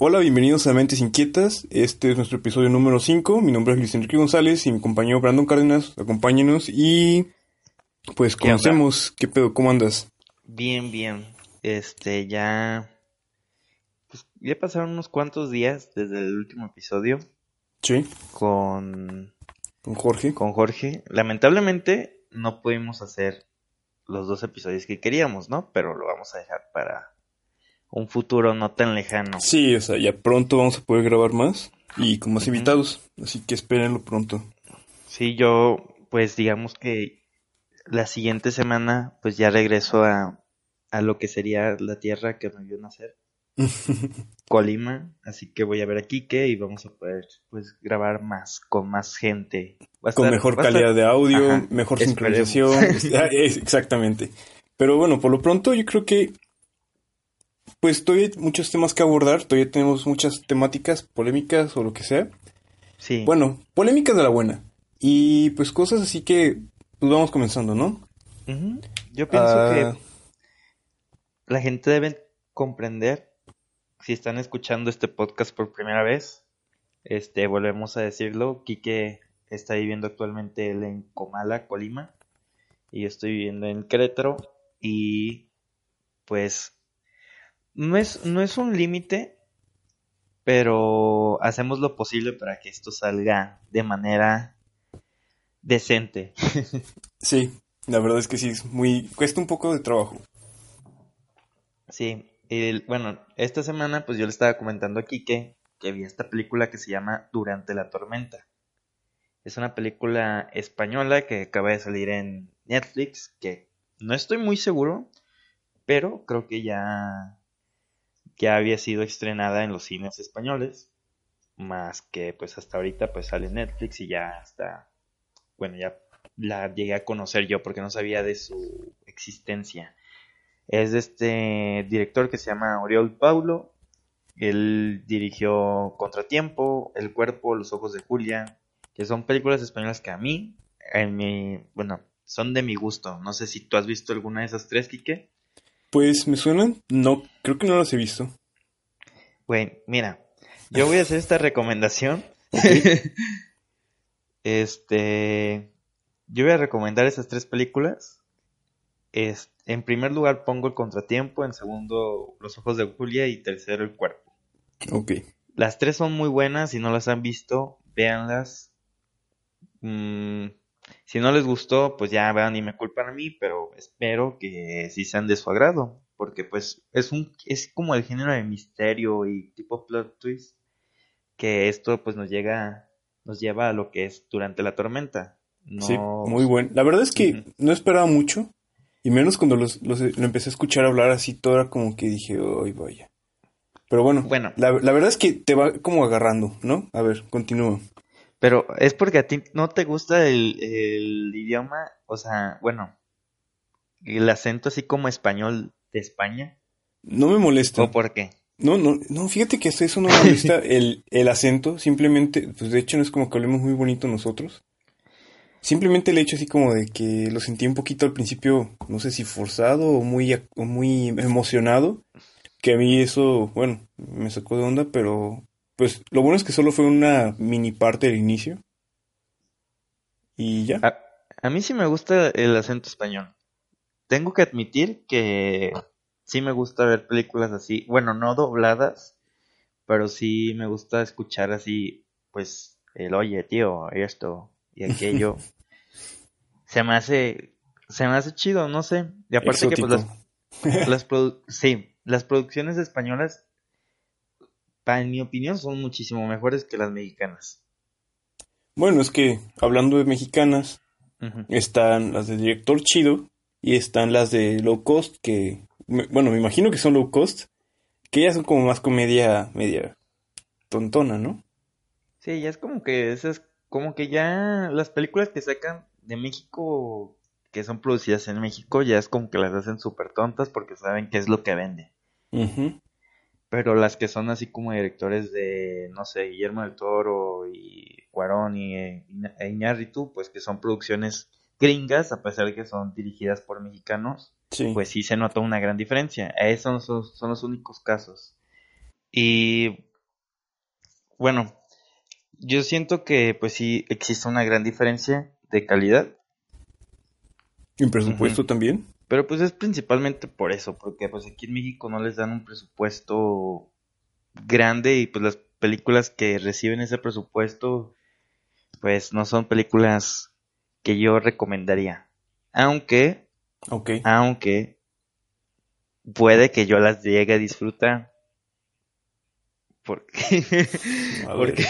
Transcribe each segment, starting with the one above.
Hola, bienvenidos a Mentes Inquietas. Este es nuestro episodio número 5. Mi nombre es Luis Enrique González y mi compañero Brandon Cárdenas. Acompáñenos y pues conocemos. ¿Qué pedo? ¿Cómo andas? Bien, bien. Este, ya. Pues ya pasaron unos cuantos días desde el último episodio. Sí. Con. Con Jorge. Con Jorge. Lamentablemente no pudimos hacer los dos episodios que queríamos, ¿no? Pero lo vamos a dejar para un futuro no tan lejano. Sí, o sea, ya pronto vamos a poder grabar más y con más invitados, así que espérenlo pronto. Sí, yo pues digamos que la siguiente semana pues ya regreso a, a lo que sería la tierra que me vio nacer. Colima, así que voy a ver a Kike y vamos a poder pues grabar más con más gente. con mejor calidad de audio, mejor sincronización, exactamente. Pero bueno, por lo pronto yo creo que pues todavía hay muchos temas que abordar, todavía tenemos muchas temáticas polémicas o lo que sea. Sí. Bueno, polémicas de la buena. Y pues cosas así que pues vamos comenzando, ¿no? Yo pienso que ah. la gente debe comprender, si están escuchando este podcast por primera vez, este, volvemos a decirlo, Quique está viviendo actualmente en Comala, Colima, y yo estoy viviendo en Querétaro, y pues no es, no es un límite, pero hacemos lo posible para que esto salga de manera decente. sí, la verdad es que sí, es muy, cuesta un poco de trabajo. Sí, el, bueno, esta semana pues yo le estaba comentando a Kike que vi esta película que se llama Durante la tormenta. Es una película española que acaba de salir en Netflix, que no estoy muy seguro, pero creo que ya ya había sido estrenada en los cines españoles, más que pues hasta ahorita pues sale Netflix y ya está, bueno, ya la llegué a conocer yo porque no sabía de su existencia. Es de este director que se llama Oriol Paulo. Él dirigió Contratiempo, El cuerpo, Los ojos de Julia, que son películas españolas que a mí, en mi, bueno, son de mi gusto. No sé si tú has visto alguna de esas tres, Quique. Pues me suenan, no, creo que no las he visto. Bueno, mira, yo voy a hacer esta recomendación. este, yo voy a recomendar esas tres películas. Es, en primer lugar pongo El Contratiempo, en segundo Los Ojos de Julia y tercero El Cuerpo. Ok. Las tres son muy buenas, si no las han visto, véanlas. Mm, si no les gustó, pues ya vean y me culpan a mí, pero espero que sí sean de su agrado, porque pues es un es como el género de misterio y tipo plot twist que esto pues nos llega nos lleva a lo que es durante la tormenta. Sí, muy bueno. La verdad es que no esperaba mucho y menos cuando los, lo empecé a escuchar hablar así todo era como que dije, "Ay, vaya." Pero bueno, bueno. La, la verdad es que te va como agarrando, ¿no? A ver, continúa. Pero es porque a ti no te gusta el, el idioma, o sea, bueno, el acento así como español de España. No me molesta. ¿O por qué? No, no, no, fíjate que eso no me molesta el, el acento, simplemente, pues de hecho no es como que hablemos muy bonito nosotros. Simplemente el hecho así como de que lo sentí un poquito al principio, no sé si forzado o muy, o muy emocionado, que a mí eso, bueno, me sacó de onda, pero pues lo bueno es que solo fue una mini parte del inicio. Y ya. A, mí sí me gusta el acento español. Tengo que admitir que sí me gusta ver películas así. Bueno, no dobladas, pero sí me gusta escuchar así, pues, el oye, tío, esto y aquello. se me hace, se me hace chido, no sé. Y aparte que pues las, las sí, las producciones españolas en mi opinión, son muchísimo mejores que las mexicanas. Bueno, es que hablando de mexicanas, están las de director chido y están las de low cost, que, bueno, me imagino que son low cost, Que ya son como más comedia media tontona, ¿no? Sí, ya es como que es como que ya las películas que sacan de México que son producidas en México ya es como que las hacen súper tontas porque saben qué es lo que vende. Pero las que son así como directores de, no sé, Guillermo del Toro y Cuarón y e Iñárritu, pues que son producciones gringas, a pesar de que son dirigidas por mexicanos, pues sí se nota una gran diferencia. Esos son, son los únicos casos. Y bueno, yo siento que pues sí existe una gran diferencia de calidad. ¿En presupuesto también? Pero pues es principalmente por eso, porque pues aquí en México no les dan un presupuesto grande y pues las películas que reciben ese presupuesto pues no son películas que yo recomendaría. Aunque, aunque puede que yo las llegue a disfrutar. Porque, a, porque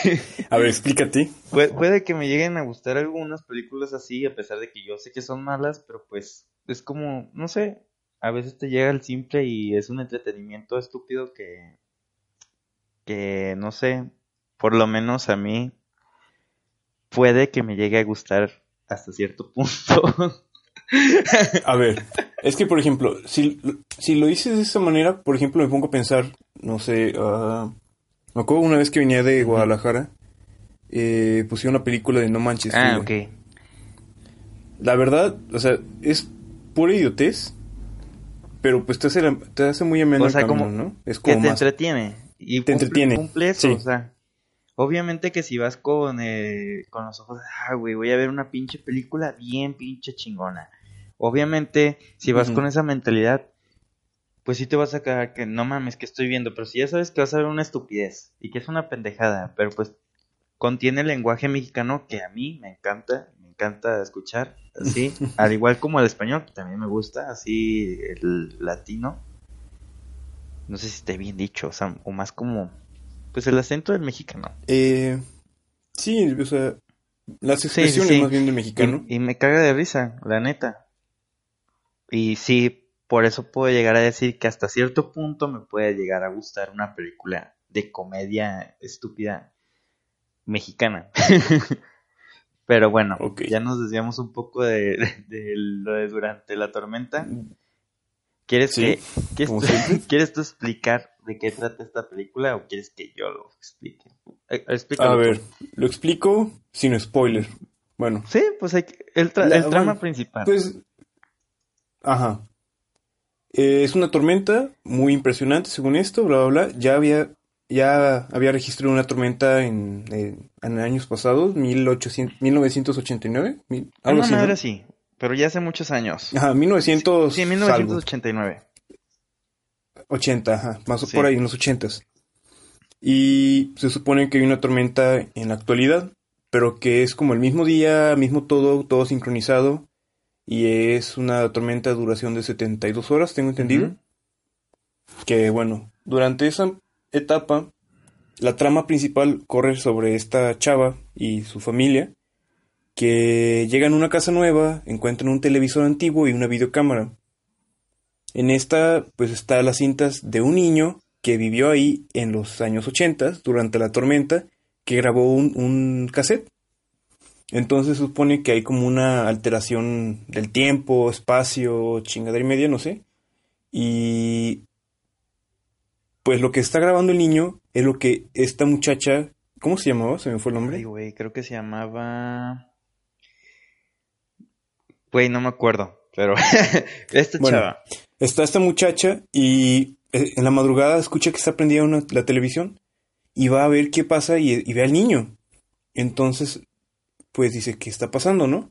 a ver, explícate. Puede, que me lleguen a gustar algunas películas así, a pesar de que yo sé que son malas, pero pues es como, no sé, a veces te llega el simple y es un entretenimiento estúpido que, que no sé, por lo menos a mí puede que me llegue a gustar hasta cierto punto. a ver, es que por ejemplo, si, si lo dices de esa manera, por ejemplo, me pongo a pensar, no sé, uh, me acuerdo una vez que venía de Guadalajara, eh, pusieron una película de No Manches. Ah, ok. La verdad, o sea, es pura idiotez, pero pues te hace, te hace muy ameno o sea, como, ¿no? Es como que te entretiene. Y te entretiene. Cumple eso, o sea. Obviamente que si vas con, eh, con los ojos, ah, güey, voy a ver una pinche película bien pinche chingona. Obviamente, si vas con esa mentalidad, pues sí te vas a quedar que no mames que estoy viendo, pero si ya sabes que vas a ver una estupidez y que es una pendejada, pero pues contiene el lenguaje mexicano que a mí me encanta, encanta escuchar, así, al igual como el español, que también me gusta, así el latino. No sé si esté bien dicho, o sea, o más como pues el acento del mexicano. Eh, sí, o sea, las expresiones más bien del mexicano. y me caga de risa, la neta. Y sí, por eso puedo llegar a decir que hasta cierto punto me puede llegar a gustar una película de comedia estúpida mexicana. Pero bueno, ya nos desviamos un poco de, lo de durante la tormenta. ¿Quieres que ¿quieres, tú explicar de qué trata esta película o quieres que yo lo explique? Eh, a ver, lo explico sin spoiler. Bueno. Sí, pues el, el trama principal. Pues, ajá. Eh, es una tormenta muy impresionante, según esto, bla, bla, bla. Ya había, ya había registrado una tormenta en, en años pasados, 1800, 1989. Mil, algo así, ¿no? sí, pero ya hace muchos años. Ajá, 1900. Sí, 1989. 80, ajá, más o por ahí, en los 80. Y se supone que hay una tormenta en la actualidad, pero que es como el mismo día, mismo todo, todo sincronizado y es una tormenta de duración de 72 horas, tengo entendido. Que bueno, durante esa etapa, la trama principal corre sobre esta chava y su familia, que llegan a una casa nueva, encuentran un televisor antiguo y una videocámara. En esta, pues está las cintas de un niño que vivió ahí en los años 80, durante la tormenta, que grabó un, un cassette entonces supone que hay como una alteración del tiempo, espacio, chingadera y media, no sé. Y pues lo que está grabando el niño es lo que esta muchacha, ¿cómo se llamaba? Se me fue el nombre. Ay, güey, creo que se llamaba Güey, no me acuerdo, pero esta chava. Está esta muchacha y eh, en la madrugada escucha que está prendida la televisión y va a ver qué pasa y, y ve al niño. Entonces pues dice, ¿qué está pasando, no?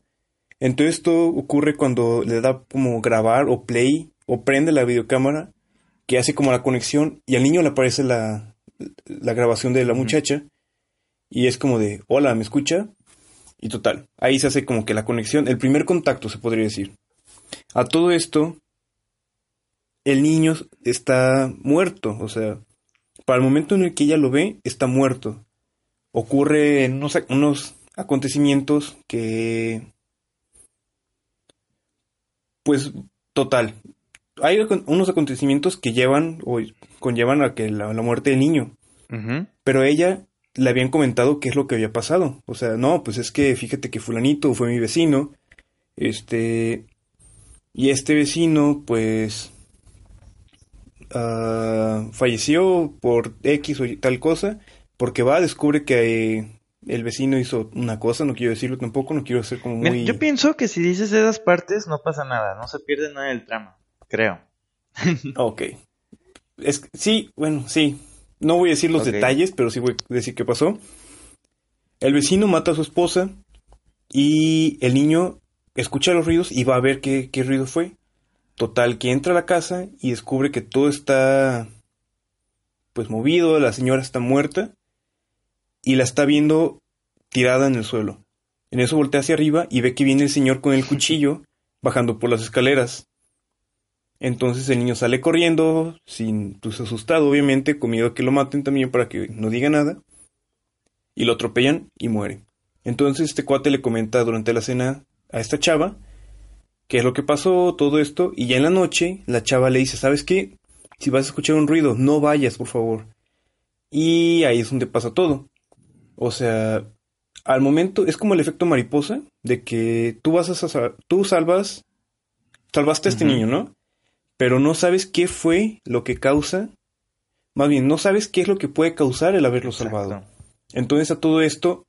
Entonces esto ocurre cuando le da como grabar o play o prende la videocámara que hace como la conexión y al niño le aparece la, la grabación de la muchacha y es como de, hola, ¿me escucha? Y total, ahí se hace como que la conexión, el primer contacto se podría decir. A todo esto, el niño está muerto, o sea, para el momento en el que ella lo ve, está muerto. Ocurre en unos, unos acontecimientos que, pues, total, hay unos acontecimientos que llevan o conllevan a que la, muerte del niño. Pero ella le habían comentado qué es lo que había pasado. O sea, no, pues es que fíjate que fulanito fue mi vecino. Este. Y este vecino, pues. Uh, falleció por X o tal cosa. Porque va, descubre que el vecino hizo una cosa, no quiero decirlo tampoco, no quiero ser como muy... yo pienso que si dices esas partes no pasa nada, no se pierde nada del trama, creo. ok. Es, sí, bueno, sí. No voy a decir los detalles, pero sí voy a decir qué pasó. El vecino mata a su esposa y el niño escucha los ruidos y va a ver qué, qué ruido fue. Total, que entra a la casa y descubre que todo está pues movido, la señora está muerta y la está viendo tirada en el suelo. En eso voltea hacia arriba y ve que viene el señor con el cuchillo bajando por las escaleras. Entonces el niño sale corriendo, sin pues asustado obviamente, con miedo a que lo maten también para que no diga nada. Y lo atropellan y muere. Entonces este cuate le comenta durante la cena a esta chava qué es lo que pasó, todo esto, y ya en la noche la chava le dice, ¿sabes qué? Si vas a escuchar un ruido, no vayas, por favor. Y ahí es donde pasa todo. O sea, al momento es como el efecto mariposa de que tú vas a tú salvas salvaste a este niño, ¿no? Pero no sabes qué fue lo que causa, más bien no sabes qué es lo que puede causar el haberlo salvado. Entonces a todo esto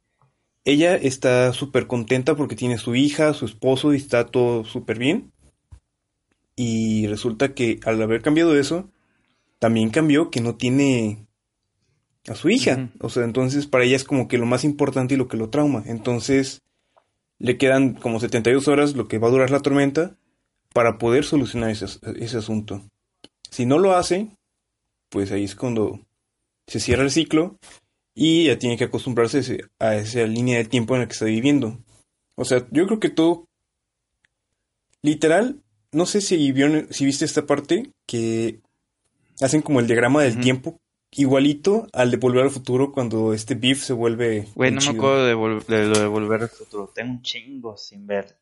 ella está súper contenta porque tiene su hija, su esposo y está todo súper bien. Y resulta que al haber cambiado eso, también cambió que no tiene a su hija. O sea, entonces para ella es como que lo más importante y lo que lo trauma. Entonces le quedan como 72 horas lo que va a durar la tormenta para poder solucionar ese, ese asunto. Si no lo hace, pues ahí es cuando se cierra el ciclo y ya tiene que acostumbrarse a esa línea de tiempo en la que está viviendo. O sea, yo creo que todo... Literal, no sé si, si viste esta parte que hacen como el diagrama del tiempo igualito al de Volver al Futuro cuando este Beef se vuelve. Güey, no me acuerdo de, lo de Volver al Futuro. Tengo un chingo sin ver.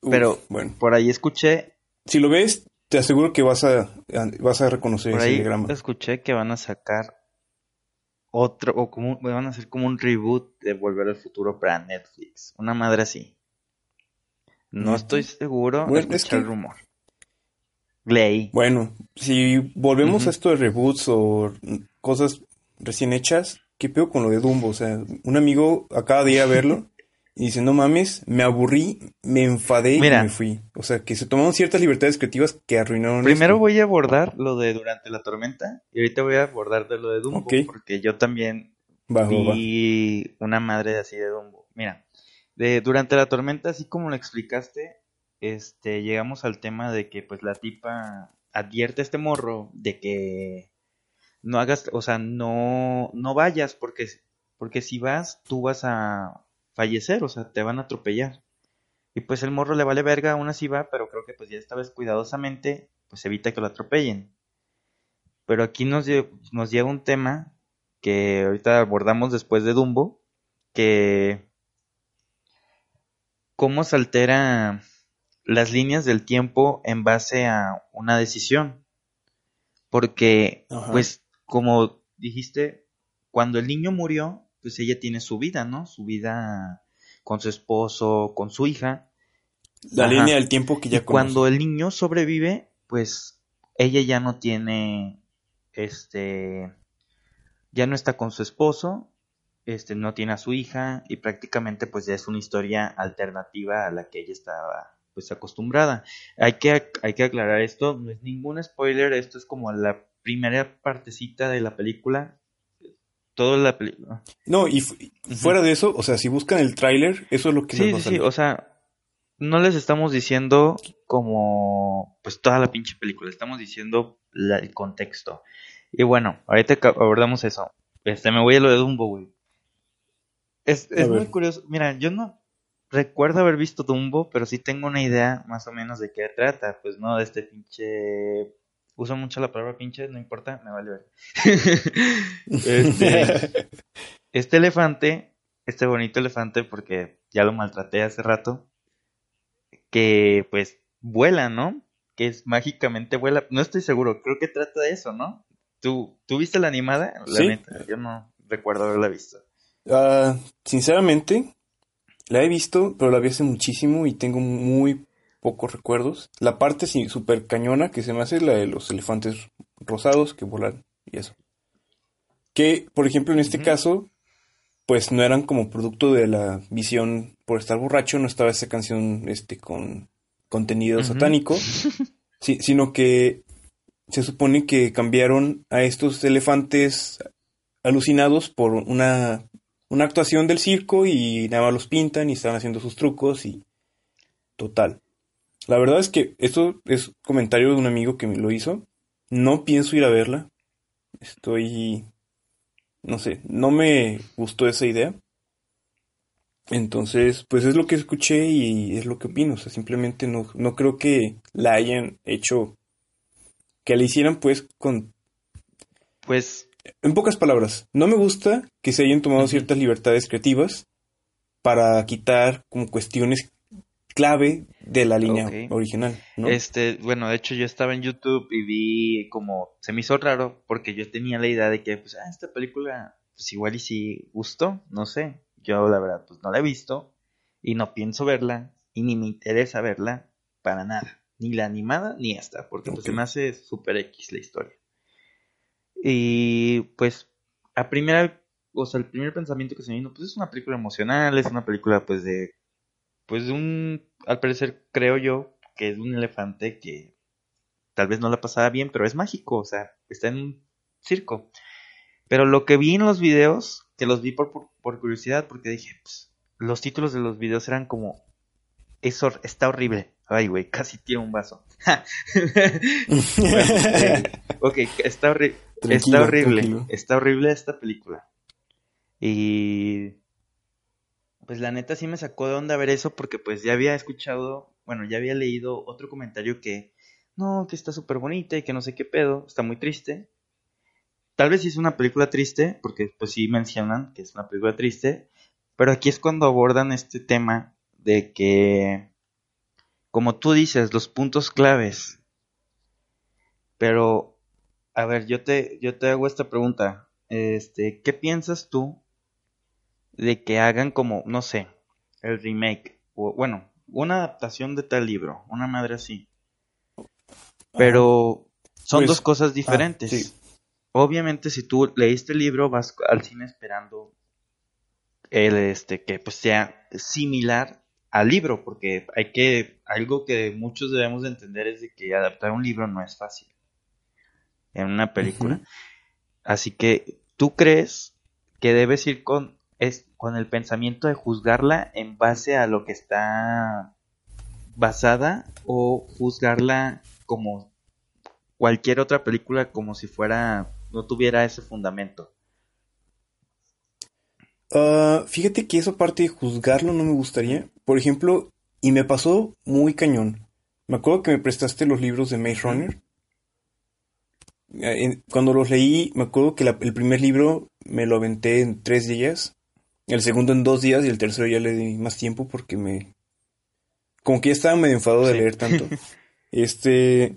Pero bueno. por ahí escuché. Si lo ves, te aseguro que vas a, vas a reconocer por ese ahí diagrama. Escuché que van a sacar otro, o como van a hacer como un reboot de Volver al Futuro para Netflix. Una madre así. No estoy seguro. Bueno, es que... el rumor. Bueno, si volvemos a esto de reboots o cosas recién hechas, ¿qué peor con lo de Dumbo? O sea, un amigo acaba de ir a verlo y dice, no mames, me aburrí, me enfadé y me fui. O sea, que se tomaron ciertas libertades creativas que arruinaron. Primero voy a abordar lo de Durante la Tormenta y ahorita voy a abordar de lo de Dumbo porque yo también vi una madre así de Dumbo. Mira, de Durante la Tormenta, así como lo explicaste, este, llegamos al tema de que pues la tipa advierte a este morro de que no hagas, o sea, no, no vayas porque, porque si vas, tú vas a fallecer, o sea, te van a atropellar. Y pues el morro le vale verga, aún así va, pero creo que pues ya esta vez cuidadosamente, pues evita que lo atropellen. Pero aquí nos, nos llega un tema que ahorita abordamos después de Dumbo, que cómo se altera las líneas del tiempo en base a una decisión. Porque, pues, como dijiste, cuando el niño murió, pues ella tiene su vida, ¿no? Su vida con su esposo, con su hija. La línea del tiempo que ya y Cuando el niño sobrevive, pues ella ya no tiene, este, ya no está con su esposo, este, no tiene a su hija y prácticamente pues ya es una historia alternativa a la que ella estaba pues acostumbrada. Hay que, hay que aclarar esto, no es ningún spoiler, esto es como la primera partecita de la película. Toda la película. No, y fuera de eso, o sea, si buscan el tráiler, eso es lo que sí, sí, sí, o sea, no les estamos diciendo como pues toda la pinche película, estamos diciendo el contexto. Y bueno, ahorita abordamos eso. Este, me voy a lo de Dumbo, güey. Es, es muy curioso. Mira, yo no, recuerdo haber visto Dumbo, pero sí tengo una idea más o menos de qué trata. Pues no, de este pinche. Uso mucho la palabra pinche, no importa, me vale ver. este, este elefante, este bonito elefante, porque ya lo maltraté hace rato, que pues vuela, ¿no? que es mágicamente vuela. No estoy seguro, creo que trata de eso, ¿no? ¿Tú, ¿tú viste la animada? La Sí. neta, yo no recuerdo haberla visto. Ah, sinceramente, la he visto, pero la vi hace muchísimo y tengo muy pocos recuerdos. La parte sí, súper cañona que se me hace es la de los elefantes rosados que volan y eso. Que, por ejemplo, en este caso, pues no eran como producto de la visión por estar borracho, no estaba esa canción este con contenido satánico, sí, sino que se supone que cambiaron a estos elefantes alucinados por una, una actuación del circo y nada más los pintan y están haciendo sus trucos y total. La verdad es que esto es comentario de un amigo que me lo hizo. No pienso ir a verla. Estoy, no sé, no me gustó esa idea. Entonces, pues es lo que escuché y es lo que opino. O sea, simplemente no, no creo que la hayan hecho, que la hicieran pues con Pues en pocas palabras, no me gusta que se hayan tomado ciertas libertades creativas para quitar como cuestiones clave de la línea original, ¿no? Este, bueno, de hecho yo estaba en YouTube y vi como, se me hizo raro porque yo tenía la idea de que, pues, ah, esta película, pues igual y si gustó, no sé. Yo la verdad, pues no la he visto y no pienso verla y ni me interesa verla para nada. Ni la animada ni esta, porque pues se Ok. me hace super X la historia. Y pues, a primera, o sea, el primer pensamiento que se me vino, pues es una película emocional, es una película pues de pues de un, al parecer creo yo que es un elefante que tal vez no la pasaba bien, pero es mágico, o sea, está en un circo. Pero lo que vi en los videos, que los vi por, por, por curiosidad, porque dije, pues, los títulos de los videos eran como, es hor- está horrible. Ay, güey, casi tiro un vaso. Ok, está, horri- Tranquilo, está horrible. tranquilo. Está horrible esta película. Y pues la neta sí me sacó de onda ver eso porque pues ya había escuchado, bueno, ya había leído otro comentario que no, que está súper bonita y que no sé qué pedo, está muy triste. Tal vez sí es una película triste, porque pues sí mencionan que es una película triste, pero aquí es cuando abordan este tema de que, como tú dices, los puntos claves. Pero, a ver, yo te, yo te hago esta pregunta. Este, ¿qué piensas tú de que hagan como, no sé, el remake? O, bueno, una adaptación de tal libro, una madre así. Pero son Pues, dos cosas ah, diferentes. sí. Obviamente, si tú leíste el libro, vas al cine esperando el este que pues sea similar al libro, porque hay que algo que muchos debemos de entender es de que adaptar un libro no es fácil en una película. Así que tú crees que debes ir con es con el pensamiento de juzgarla en base a lo que está basada o juzgarla como cualquier otra película como si fuera no tuviera ese fundamento. Ah, fíjate que esa parte de juzgarlo no me gustaría. Por ejemplo, y me pasó muy cañón. Me acuerdo que me prestaste los libros de Maze Runner. Eh, Cuando los leí, me acuerdo que la- el primer libro me lo aventé en tres días, el segundo en dos días y el tercero ya le di más tiempo porque me... Como que ya estaba medio enfadado de leer tanto. Este...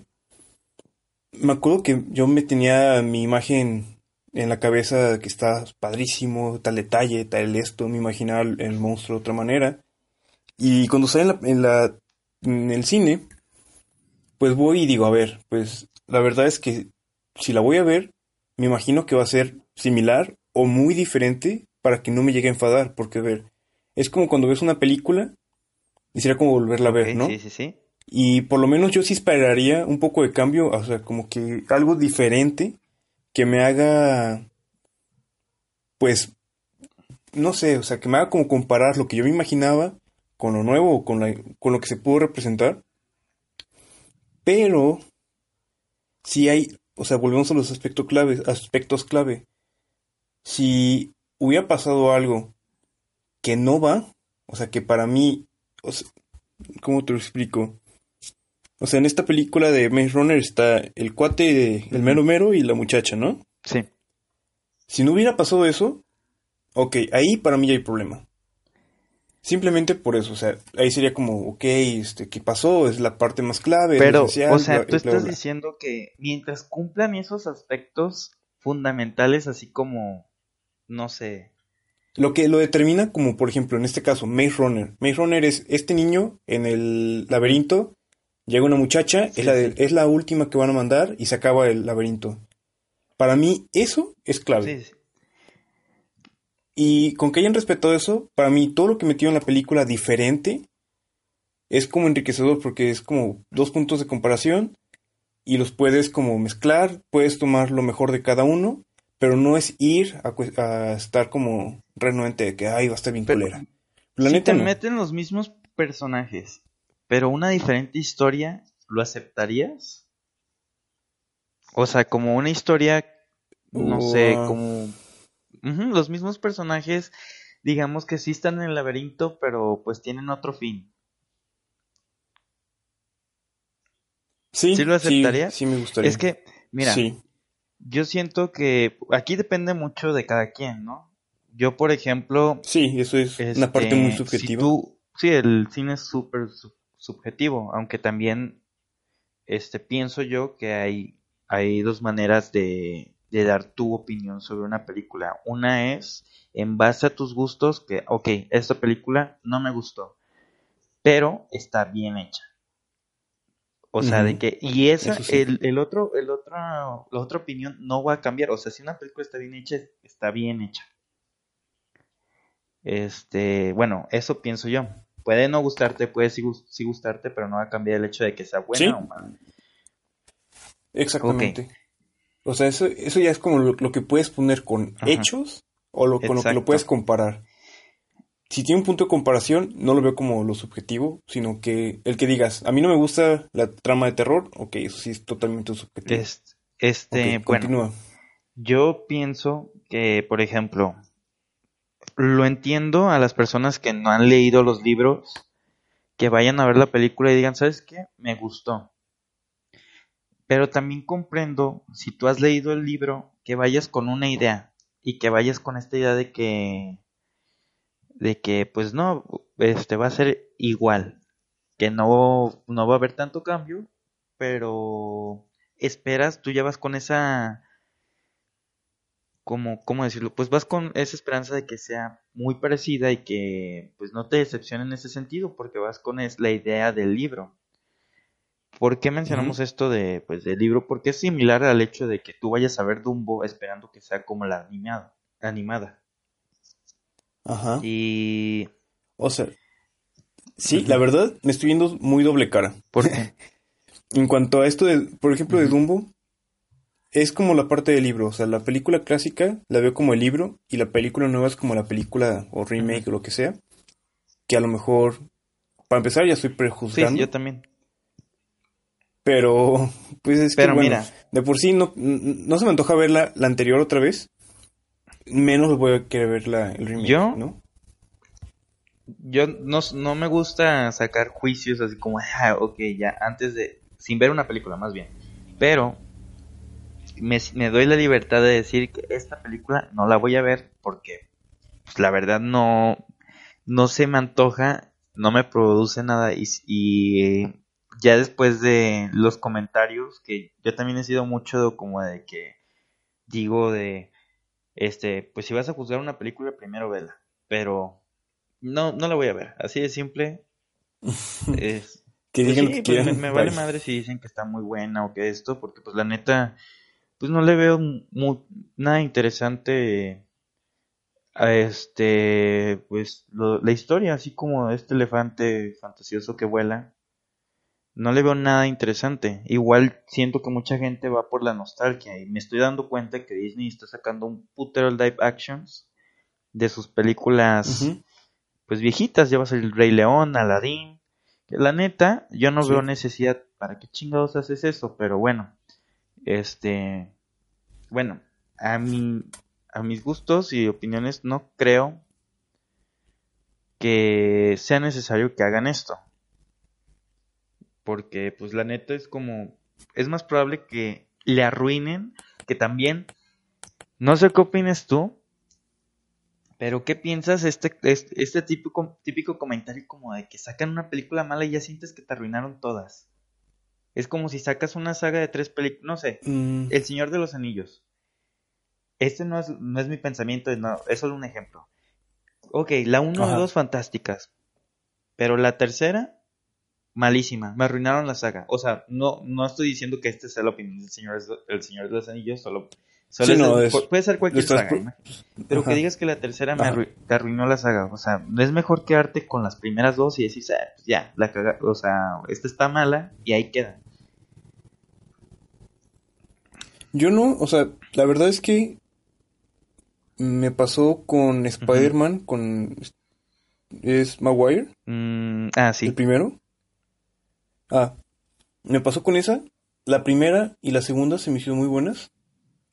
Me acuerdo que yo me tenía mi imagen en la cabeza que está padrísimo, tal detalle, tal esto, me imaginaba el, el monstruo de otra manera. Y cuando sale en la, en la- en el cine, pues voy y digo, a ver, pues la verdad es que si la voy a ver, me imagino que va a ser similar o muy diferente para que no me llegue a enfadar, porque a ver, es como cuando ves una película y sería como volverla a ver, ¿no? Sí, sí, sí. Y por lo menos yo sí esperaría un poco de cambio, o sea, como que algo diferente que me haga, pues, no sé, o sea, que me haga como comparar lo que yo me imaginaba con lo nuevo o con, la- con lo que se pudo representar. Pero, si hay, o sea, volvemos a los aspectos claves, aspectos clave. Si hubiera pasado algo que no va, o sea, que para mí, o sea, ¿cómo te lo explico? O sea, en esta película de Maze Runner está el cuate, el mero mero y la muchacha, ¿no? Sí. Si no hubiera pasado eso, ok, ahí para mí ya hay problema. Simplemente por eso, o sea, ahí sería como, ok, este, ¿qué pasó? Es la parte más clave. Pero, o sea, tú estás diciendo que mientras cumplan esos aspectos fundamentales, así como, no sé. Lo que lo determina, como por ejemplo, en este caso, Maze Runner. Maze Runner es este niño en el laberinto, llega una muchacha, es, la es la última que van a mandar y se acaba el laberinto. Para mí, eso es clave. Sí, y con que hayan respetado eso, para mí todo lo que metió en la película diferente es como enriquecedor porque es como dos puntos de comparación y los puedes como mezclar, puedes tomar lo mejor de cada uno, pero no es ir a, estar como renuente de que ay va a estar bien colera. si te meten los mismos personajes, pero una diferente historia, ¿lo aceptarías? O sea, como una historia, no sé, como los mismos personajes, digamos que sí están en el laberinto, pero pues tienen otro fin. Sí, ¿Sí lo aceptaría? Sí, me gustaría. Es que, mira, yo siento que aquí depende mucho de cada quien, ¿no? Yo, por ejemplo... Sí, eso es una parte muy este, subjetiva. sí, el cine es súper subjetivo, aunque también este, pienso yo que hay, hay dos maneras de, de dar tu opinión sobre una película. Una es en base a tus gustos, que, ok, esta película no me gustó, pero está bien hecha. O sea, de que, y esa, el, el, otro, el otro, la otra opinión no va a cambiar. O sea, si una película está bien hecha, está bien hecha. Este, bueno, eso pienso yo. Puede no gustarte, puede sí, gustarte, pero no va a cambiar el hecho de que sea buena o mala. Exactamente. O sea, eso, eso ya es como lo, que puedes poner con hechos o lo, con lo que lo puedes comparar. Si tiene un punto de comparación, no lo veo como lo subjetivo, sino que el que digas, a mí no me gusta la trama de terror, ok, eso sí es totalmente subjetivo. Este, bueno, yo pienso que, por ejemplo, lo entiendo a las personas que no han leído los libros, que vayan a ver la película y digan, ¿sabes qué? Me gustó. Pero también comprendo, si tú has leído el libro, que vayas con una idea y que vayas con esta idea de que de que pues no, este va a ser igual, que no no va a haber tanto cambio, pero esperas, tú ya vas con esa como cómo decirlo, pues vas con esa esperanza de que sea muy parecida y que pues no te decepcione en ese sentido, porque vas con es la idea del libro. ¿Por qué mencionamos esto de, pues, del libro? Porque es similar al hecho de que tú vayas a ver Dumbo esperando que sea como la animada. animada. Ajá. Y... O sea, sí, la verdad me estoy viendo muy doble cara. ¿Por qué? en cuanto a esto, de, por ejemplo, de Dumbo, es como la parte del libro. O sea, la película clásica la veo como el libro y la película nueva es como la película o remake o lo que sea. Que a lo mejor, para empezar, ya estoy prejuzgando. Sí, yo también. Pero, pues es que, mira. de por sí no, no se me antoja ver la, anterior otra vez. Menos voy a querer ver la, el remake, ¿Yo? ¿no? Yo no, no me gusta sacar juicios así como, ah, ok, ya, antes de, sin ver una película más bien. Pero me, me, doy la libertad de decir que esta película no la voy a ver porque, pues la verdad no, no se me antoja, no me produce nada y, y ya después de los comentarios, que yo también he sido mucho como de que digo de, este, pues si vas a juzgar una película, primero vela, pero no, no la voy a ver, así de simple. es, que pues digan pues me, vale madre si dicen que está muy buena o que esto, porque pues la neta, pues no le veo nada interesante a este, pues la historia, así como este elefante fantasioso que vuela no le veo nada interesante. Igual siento que mucha gente va por la nostalgia y me estoy dando cuenta que Disney está sacando un putero live actions de sus películas pues viejitas, ser el Rey León, Aladdin. Que la neta, yo no veo necesidad para qué chingados haces eso, pero bueno, este bueno, a mi a mis gustos y opiniones no creo que sea necesario que hagan esto. Porque, pues la neta es como. Es más probable que le arruinen. Que también. No sé qué opines tú. Pero ¿qué piensas este, este, este típico, típico comentario como de que sacan una película mala y ya sientes que te arruinaron todas? Es como si sacas una saga de tres películas, no sé, Mm, El Señor de los Anillos. Este no es, no es mi pensamiento, no, es solo un ejemplo. Ok, la 1 Ajá. y 2 fantásticas. Pero la tercera, malísima. Me arruinaron la saga. O sea, no, no estoy diciendo que este sea la opinión del Señor, el Señor de los Anillos, solo, solo Sí, no, es- puede ser cualquier saga. Pero que digas que la tercera me Ajá. arru- te arruinó la saga. O sea, es mejor quedarte con las primeras dos y decir, "Ah, pues ya, la caga, o sea, esta está mala y ahí queda. Yo no, o sea, la verdad es que me pasó con Spider-Man, con... ¿Es Maguire? Mm, ah, sí. ¿El primero? Ah, me pasó con esa. La primera y la segunda se me hicieron muy buenas.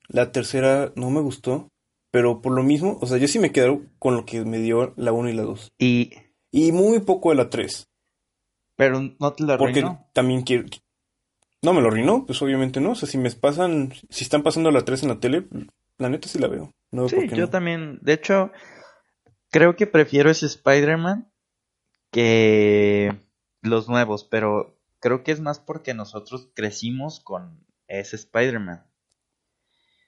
La tercera no me gustó. Pero por lo mismo, o sea, yo sí me quedo con lo que me dio la 1 y la 2. Y, Y muy poco de la 3. pero no te la Porque también quiero... No me lo arruinó, pues obviamente no. O sea, si me pasan... Si están pasando la 3 en la tele, la neta sí la veo. No veo Sí, por qué yo no. también. De hecho, creo que prefiero ese Spider-Man que los nuevos, pero creo que es más porque nosotros crecimos con ese Spider-Man.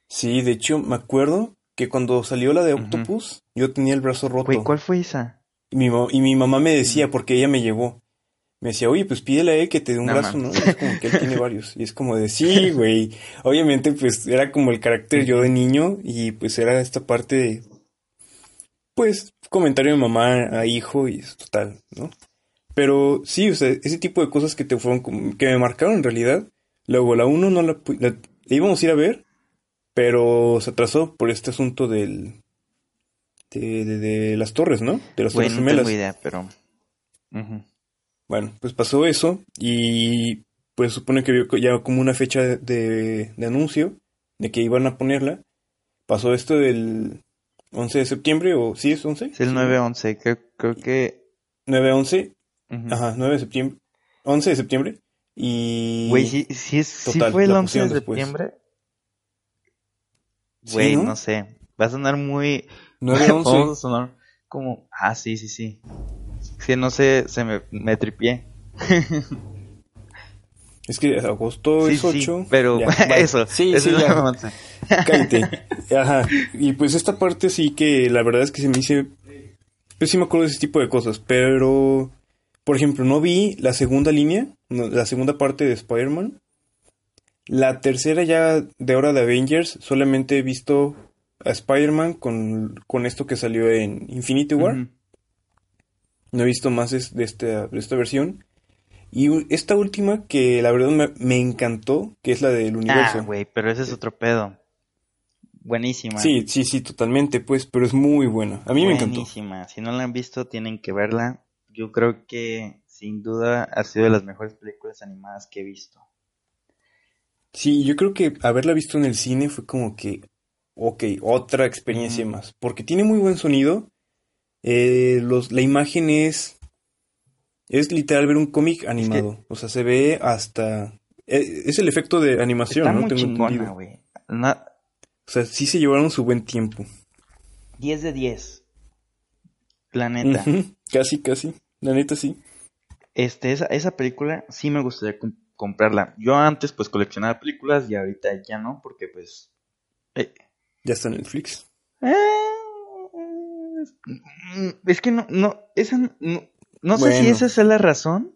Sí, de hecho, me acuerdo que cuando salió la de. Octopus, yo tenía el brazo roto. Güey, ¿cuál fue esa? Y mi, y mi mamá me decía, Mm. porque ella me llevó, me decía, oye, pues pídele a él que te dé un No brazo, ¿no? es como que él tiene varios. Y es como de, sí, güey. Obviamente, pues era como el carácter yo de niño y pues era esta parte de, pues, comentario de mamá a hijo y es total, ¿no? Pero sí, o sea, ese tipo de cosas que te fueron, como- que me marcaron en realidad. Luego, la uno no la, la, la íbamos a ir a ver, pero se atrasó por este asunto del, de, de, de las torres, ¿no? De las Güey, torres no gemelas. tengo idea, pero... Ujú. Bueno, pues pasó eso y pues supone que ya como una fecha de, de anuncio de que iban a ponerla. Pasó esto del 11 de septiembre o sí es 11? Es el 9-11, creo, creo que... 9-11, ujú. ajá, 9 de septiembre, 11 de septiembre y Güey, sí, sí, es- sí Total, fue el la 11 de septiembre. Sí, Güey, ¿no? no sé. Va a sonar muy... 9-11. Vamos a sonar como... Ah, sí, sí, sí. Sí, no sé, se me, me tripié. Es que agosto Sí, es sí, 8. pero Ya, vale. eso. Sí, eso sí, ya. Cállate. Ajá. Y pues esta parte sí que la verdad es que se me hice. Pues sí me acuerdo de ese tipo de cosas. Pero, por ejemplo, no vi la segunda línea, la segunda parte de Spider-Man. La tercera ya de hora de Avengers, solamente he visto a Spider-Man con, con esto que salió en Infinity War. No he visto más es- de esta, de esta versión. Y esta última que la verdad me, me encantó, que es la del universo. Ah, güey, pero ese es otro pedo. Buenísima. Sí, sí, sí, totalmente, pues, pero es muy buena. A mí me encantó. Buenísima. Si no la han visto, tienen que verla. Yo creo que sin duda ha sido de las mejores películas animadas que he visto. Sí, yo creo que haberla visto en el cine fue como que, ok, otra experiencia más, porque tiene muy buen sonido. eh, los, la imagen es, es literal ver un cómic animado, o sea, se ve hasta, eh, es el efecto de animación, Está ¿no? muy Tengo chingona. Na- O sea, sí se llevaron su buen tiempo. 10 de 10. La neta. Ujú, Casi, casi, la neta sí. Este, esa, esa película sí me gustaría com- comprarla. Yo antes pues coleccionaba películas y ahorita ya no, porque pues... eh, Ya está en Netflix. eh, es que no, no, esa no, no, sé si esa es la razón,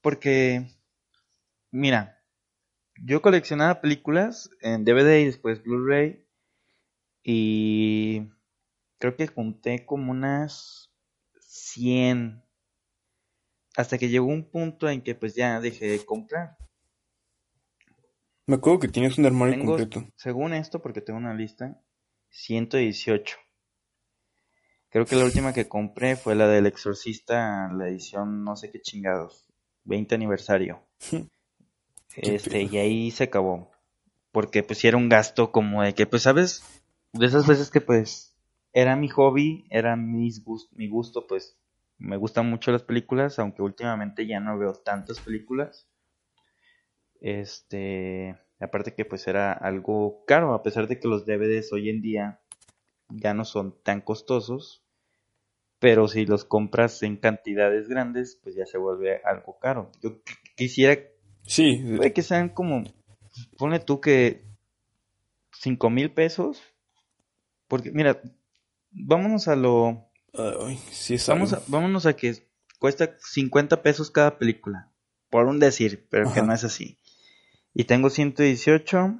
porque, mira, yo coleccionaba películas en DVD y después Blu-ray y creo que junté como unas 100 hasta que llegó un punto en que pues ya dejé de comprar. Me acuerdo que tienes un armario Tengo, completo. según esto, porque tengo una lista, 118. Creo que la última que compré fue la del Exorcista, la edición no sé qué chingados, 20 aniversario. Este, y ahí se acabó. Porque pues era un gasto como de que, pues, ¿sabes? De esas veces que pues era mi hobby, era mis gus- mi gusto, pues me gustan mucho las películas, aunque últimamente ya no veo tantas películas. Este, aparte que pues era algo caro, a pesar de que los DVDs hoy en día ya no son tan costosos, pero si los compras en cantidades grandes, pues ya se vuelve algo caro. Yo quisiera sí. que sean como, pone tú que cinco mil pesos, porque mira, vámonos a lo... sí Vamos a, vámonos a que cuesta 50 pesos cada película, por un decir, pero que no es así. Y tengo 118,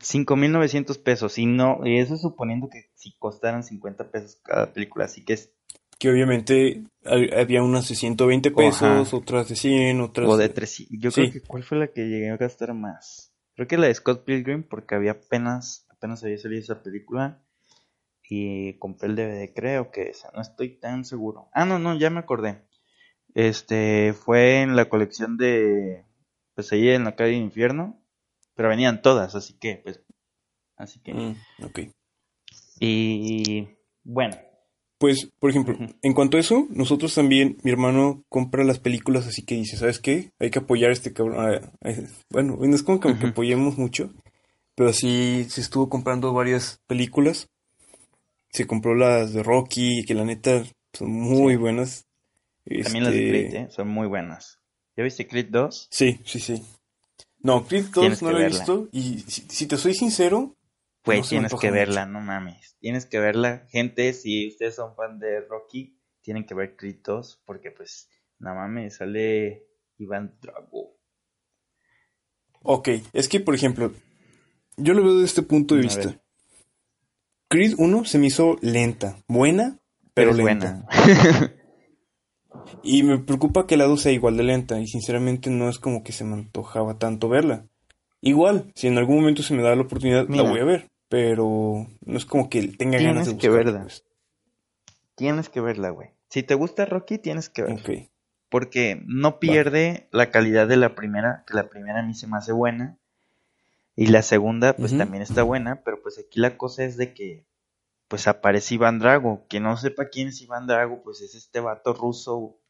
5.900 pesos. Y no, y eso suponiendo que si costaran 50 pesos cada película. Así que es. Que obviamente había unas de 120 pesos, otras de 100, otras. O de 300. Yo creo que ¿cuál fue la que llegué a gastar más? Creo que la de Scott Pilgrim, porque había apenas, apenas había salido esa película. Y compré el DVD, creo que esa. No estoy tan seguro. Ah, no, no, ya me acordé. Este, fue en la colección de. Pues ahí en la calle Infierno pero venían todas, así que, pues, así que. Mm, ok. Y bueno. Pues, por ejemplo, en cuanto a eso, nosotros también, mi hermano compra las películas, así que dice, ¿sabes qué? Hay que apoyar a este cabrón. Bueno, no es como que, apoyemos mucho, pero sí se estuvo comprando varias películas. Se compró las de Rocky, que la neta son muy buenas. También las de Creed, ¿eh? son muy buenas. ¿Ya viste Creed 2? Sí, sí, sí. No, Creed 2 no lo he visto. Y si, te soy sincero. Pues tienes que verla, no mames. Tienes que verla. Gente, si ustedes son fan de Rocky, tienen que ver Creed 2. Porque, pues, no mames, sale Iván Drago. Ok, es que, por ejemplo, yo lo veo desde este punto de vista. Creed 1 se me hizo lenta. Buena, pero, lenta. Buena. Y me preocupa que la 2 sea igual de lenta y sinceramente no es como que se me antojaba tanto verla. Igual, si en algún momento se me da la oportunidad, la voy a ver, pero no es como que tenga ganas de que verla. Pues. Tienes que verla, güey. Si te gusta Rocky, tienes que verla. Porque no pierde la calidad de la primera, que la primera a mí se me hace buena. Y la segunda, pues también está buena, pero pues aquí la cosa es de que pues aparece Iván Drago. Que no sepa quién es Iván Drago, pues es este vato ruso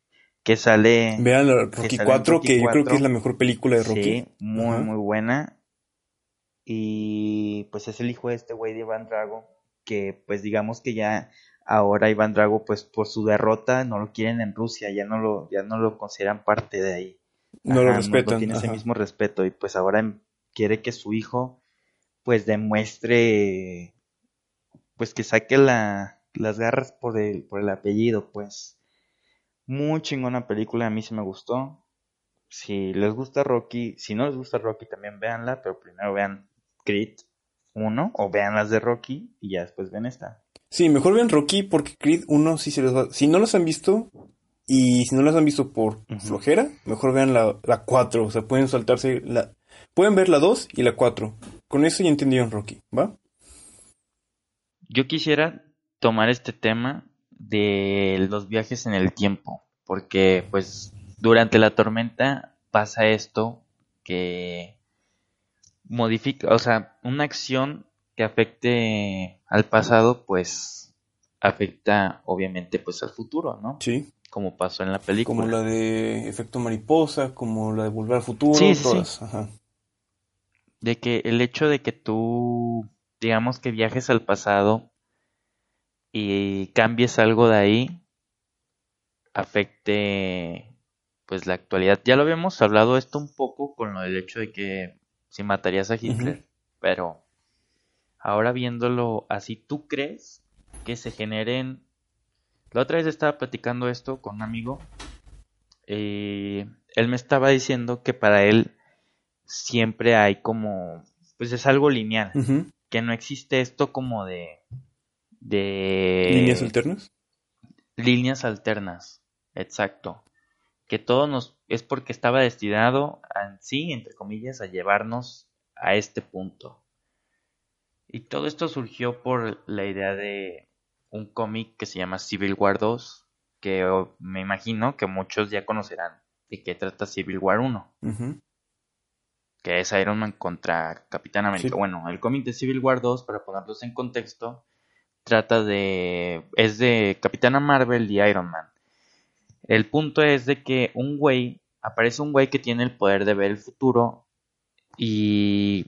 que sale. Vean Rocky 4, que yo creo que es la mejor película de Rocky. Sí, muy, muy buena. Y pues es el hijo de este güey de Iván Drago. Que pues digamos que ya ahora Iván Drago, pues por su derrota, no lo quieren en Rusia, ya no lo, ya no lo consideran parte de ahí. No lo respetan. No, tiene ese mismo respeto. Y pues ahora quiere que su hijo, pues demuestre pues que saque la, las garras por el, por el apellido, pues. Muy chingona película, a mí sí me gustó. Si les gusta Rocky, si no les gusta Rocky también véanla, pero primero vean Creed 1 o vean las de Rocky y ya después ven esta. Sí, mejor vean Rocky porque Creed 1 sí se les va... Si no los han visto y si no las han visto por flojera, mejor vean la, la 4, o sea, pueden saltarse la... Pueden ver la 2 y la 4. Con eso ya entendieron Rocky, ¿va? Yo quisiera tomar este tema de los viajes en el tiempo, porque pues durante la tormenta pasa esto que modifica, o sea, una acción que afecte al pasado, pues afecta obviamente pues al futuro, ¿no? Sí. Como pasó en la película. Como la de efecto mariposa, como la de volver al futuro, todas. De que el hecho de que tú digamos que viajes al pasado y cambies algo de ahí, afecte pues la actualidad. Ya lo habíamos hablado esto un poco con lo del hecho de que si matarías a Hitler, pero ahora viéndolo así, ¿tú crees que se generen... La otra vez estaba platicando esto con un amigo. y eh, él me estaba diciendo que para él siempre hay como, pues es algo lineal que no existe esto como de... de ¿Líneas alternas? Líneas alternas, exacto. Que todo nos... es porque estaba destinado, en sí, entre comillas, a llevarnos a este punto. Y todo esto surgió por la idea de un cómic que se llama Civil War 2, que me imagino que muchos ya conocerán de qué trata Civil War 1 que es Iron Man contra Capitán América. Bueno, el cómic de Civil War 2, para ponerlos en contexto, trata de... es de Capitana Marvel y Iron Man. El punto es de que un güey, aparece un güey que tiene el poder de ver el futuro y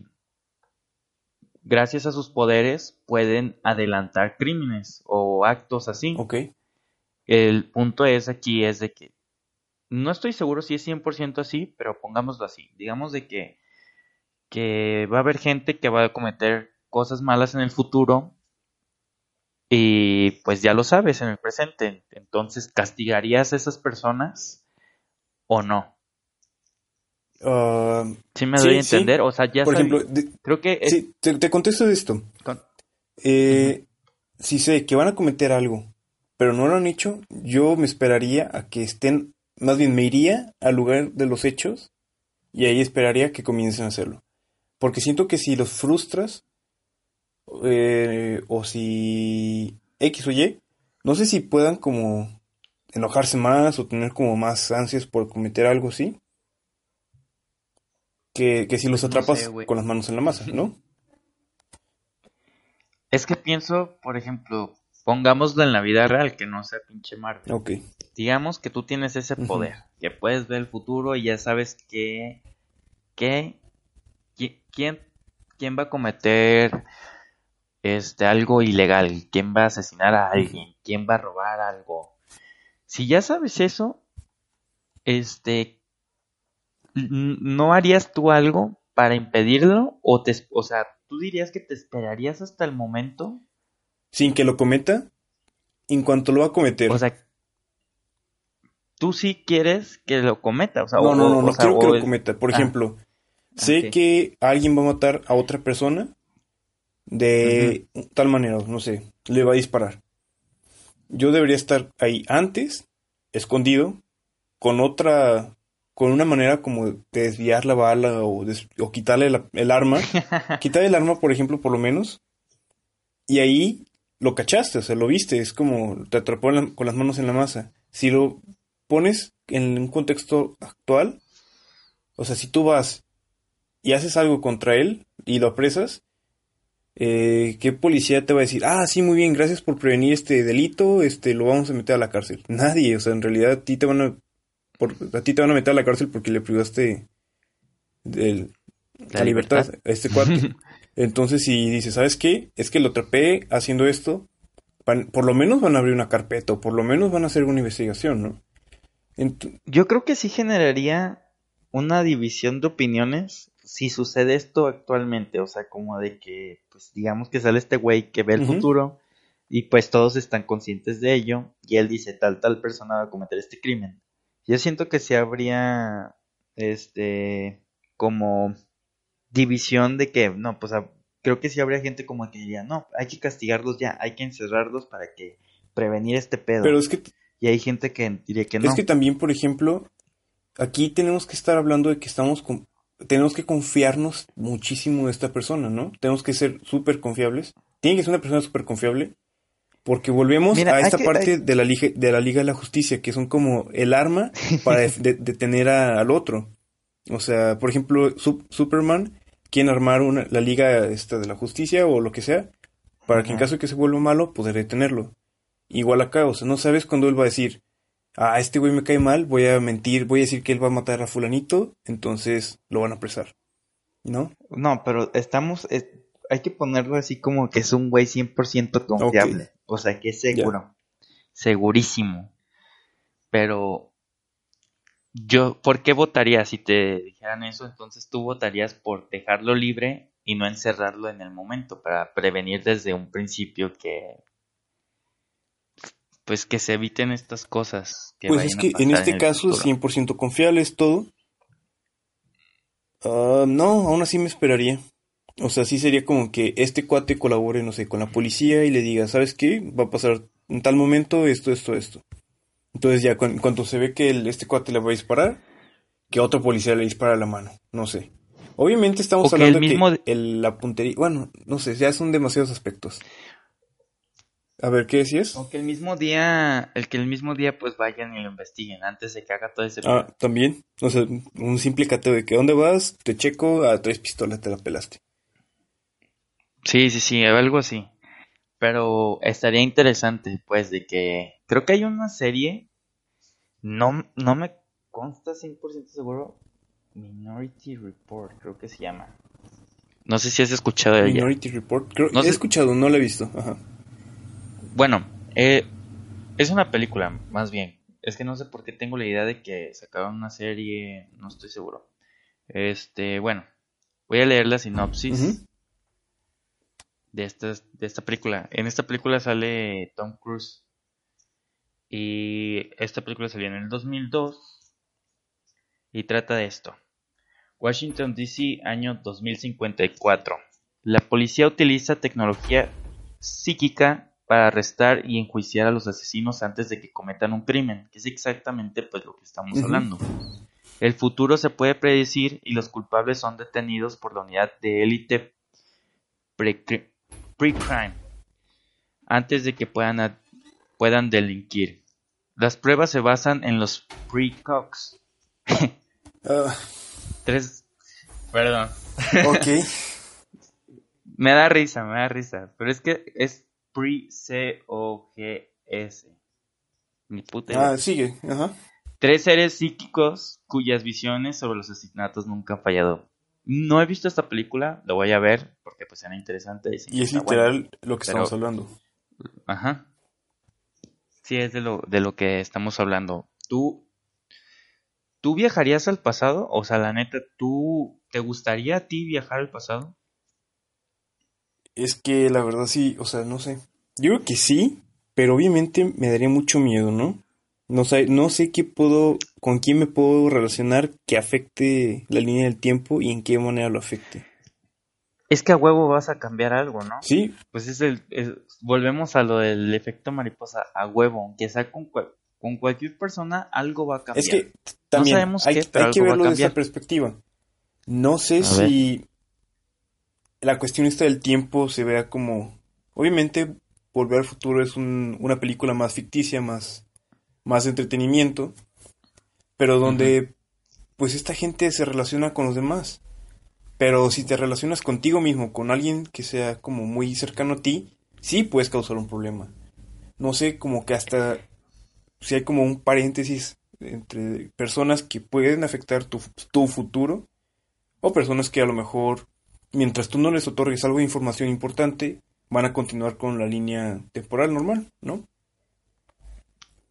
gracias a sus poderes, pueden adelantar crímenes o actos así. Ok. El punto es aquí es de que no estoy seguro si es 100% así, pero pongámoslo así. Digamos de que, que va a haber gente que va a cometer cosas malas en el futuro y pues ya lo sabes en el presente. Entonces, ¿castigarías a esas personas o no? Ah, ¿Sí me Sí, doy a sí. entender? O sea, ya por ejemplo, de- creo que es- sí, te, te contesto de esto. con- Eh, Si sé que van a cometer algo, pero no lo han hecho, yo me esperaría a que estén, más bien me iría al lugar de los hechos y ahí esperaría que comiencen a hacerlo. Porque siento que si los frustras, eh, o si X o Y, no sé si puedan como enojarse más o tener como más ansias por cometer algo así. Que, que si los no atrapas sé, con las manos en la masa, ¿no? es que pienso, por ejemplo, pongámoslo en la vida real, que no sea pinche Marvel. Ok. Digamos que tú tienes ese poder, que puedes ver el futuro y ya sabes que, que qui- quién, quién va a cometer este algo ilegal, quién va a asesinar a alguien, quién va a robar algo. Si ya sabes eso, este ¿no harías tú algo para impedirlo? O te, o sea, ¿tú dirías que te esperarías hasta el momento? Sin que lo cometa, en cuanto lo va a cometer. O sea, tú sí quieres que lo cometa, o sea, No, o- no, no, o no sea, quiero que lo cometa. Por Ah. ejemplo, sé ok. que alguien va a matar a otra persona de tal manera, no sé, le va a disparar. Yo debería estar ahí antes, escondido, con otra, con una manera como de desviar la bala o, des- o quitarle la- el arma. quitarle el arma, por ejemplo, por lo menos. Y ahí lo cachaste, o sea, lo viste, es como te atrapó la- con las manos en la masa. Si lo pones en un contexto actual, o sea, si tú vas y haces algo contra él y lo apresas, eh, ¿qué policía te va a decir? Ah, sí, muy bien, gracias por prevenir este delito, este, lo vamos a meter a la cárcel. Nadie, o sea, en realidad a ti te van a, por- a ti te van a meter a la cárcel porque le privaste del- La la libertad libertad. a este cuate. Entonces, si dices, ¿sabes qué? Es que lo atrapé haciendo esto, van- por lo menos van a abrir una carpeta o por lo menos van a hacer una investigación, ¿no? Ent- Yo creo que sí generaría una división de opiniones si sucede esto actualmente, o sea, como de que, pues digamos que sale este güey que ve el futuro y pues todos están conscientes de ello y él dice tal tal persona va a cometer este crimen. Yo siento que sí habría, este, como división de que, no, pues a- creo que sí habría gente como que diría, no, hay que castigarlos ya, hay que encerrarlos para que prevenir este pedo. pero es que y hay gente que diría que no. Es que también, por ejemplo, aquí tenemos que estar hablando de que estamos con- tenemos que confiarnos muchísimo de esta persona, ¿no? Tenemos que ser súper confiables. Tiene que ser una persona súper confiable. Porque volvemos Mira, a esta que- parte hay- de la Liga, de la Liga de la Justicia, que son como el arma para de- detener a- al otro. O sea, por ejemplo, Sup- Superman quiere armar una, la Liga esta de la Justicia o lo que sea, para que en caso de que se vuelva malo, poder detenerlo. Igual acá, o sea, no sabes cuándo él va a decir, ah, este güey me cae mal, voy a mentir, voy a decir que él va a matar a fulanito, entonces lo van a apresar. ¿No? No, pero estamos, es- hay que ponerlo así como que es un güey 100% confiable. O sea, que es seguro. Segurísimo. Pero yo, ¿por qué votaría si te dijeran eso? Entonces tú votarías por dejarlo libre y no encerrarlo en el momento para prevenir desde un principio que pues que se eviten estas cosas que Pues es que en este caso es futuro. 100% confiable, es todo. Ah, no, aún así me esperaría. O sea, sí sería como que este cuate colabore, no sé, con la policía y le diga, ¿sabes qué? Va a pasar en tal momento esto, esto, esto. Entonces ya cu- en cuanto se ve que el- este cuate le va a disparar, que otro policía le dispara la mano, no sé. Obviamente estamos O que hablando el mismo- que el- la puntería, bueno, no sé, ya son demasiados aspectos. A ver, ¿qué decías? O que el mismo día, el que el mismo día pues vayan y lo investiguen antes de que haga todo ese Ah, también. O sea, un simple cateo de que ¿dónde vas? Te checo, a tres pistolas te la pelaste. Sí, sí, sí, algo así. Pero estaría interesante, pues, de que creo que hay una serie, no, no me consta 100% seguro, Minority Report, creo que se llama. No sé si has escuchado de ella. Minority Report. Creo, No he sé- escuchado, no la he visto. Ajá. Bueno, eh, es una película, más bien. Es que no sé por qué tengo la idea de que sacaron una serie, no estoy seguro. Este, bueno, voy a leer la sinopsis de, esta, de esta película. En esta película sale Tom Cruise. Y esta película salió en el 2002 y trata de esto. Washington, D.C., año 2054. La policía utiliza tecnología psíquica para arrestar y enjuiciar a los asesinos antes de que cometan un crimen, que es exactamente pues lo que estamos hablando. El futuro se puede predecir y los culpables son detenidos por la unidad de élite pre- pre-crime antes de que puedan, puedan delinquir. Las pruebas se basan en los precox. Ah, Tres. Perdón. ok. Me da risa, me da risa. Pero es que es pre-C-O-G-S. Ni puta idea. Ah, sigue. Ajá. Tres seres psíquicos cuyas visiones sobre los asesinatos nunca han fallado. No he visto esta película, lo voy a ver porque pues era interesante. Y que es buena. literal lo que Pero- estamos hablando. Ajá. Sí, es de lo, de lo que estamos hablando. ¿Tú, ¿Tú viajarías al pasado? O sea, la neta, ¿tú te gustaría a ti viajar al pasado? Es que la verdad sí, o sea, no sé. Yo creo que sí, pero obviamente me daría mucho miedo, ¿no? No sé, no sé qué puedo, con quién me puedo relacionar que afecte la línea del tiempo y en qué manera lo afecte. Es que a huevo vas a cambiar algo, ¿no? Sí, Pues es el, es- volvemos a lo del efecto mariposa, a huevo, aunque sea con, cual- con cualquier persona, algo va a cambiar. es que también sabemos hay, qué, hay que verlo de esa perspectiva. No sé A si la cuestión esta del tiempo se vea como, obviamente, Volver al futuro es un- una película más ficticia, más, más de entretenimiento, pero donde, pues, esta gente se relaciona con los demás. Pero si te relacionas contigo mismo, con alguien que sea como muy cercano a ti, sí puedes causar un problema. No sé, como que hasta si hay como un paréntesis entre personas que pueden afectar tu, tu futuro o personas que a lo mejor, mientras tú no les otorgues algo de información importante, van a continuar con la línea temporal normal, ¿no?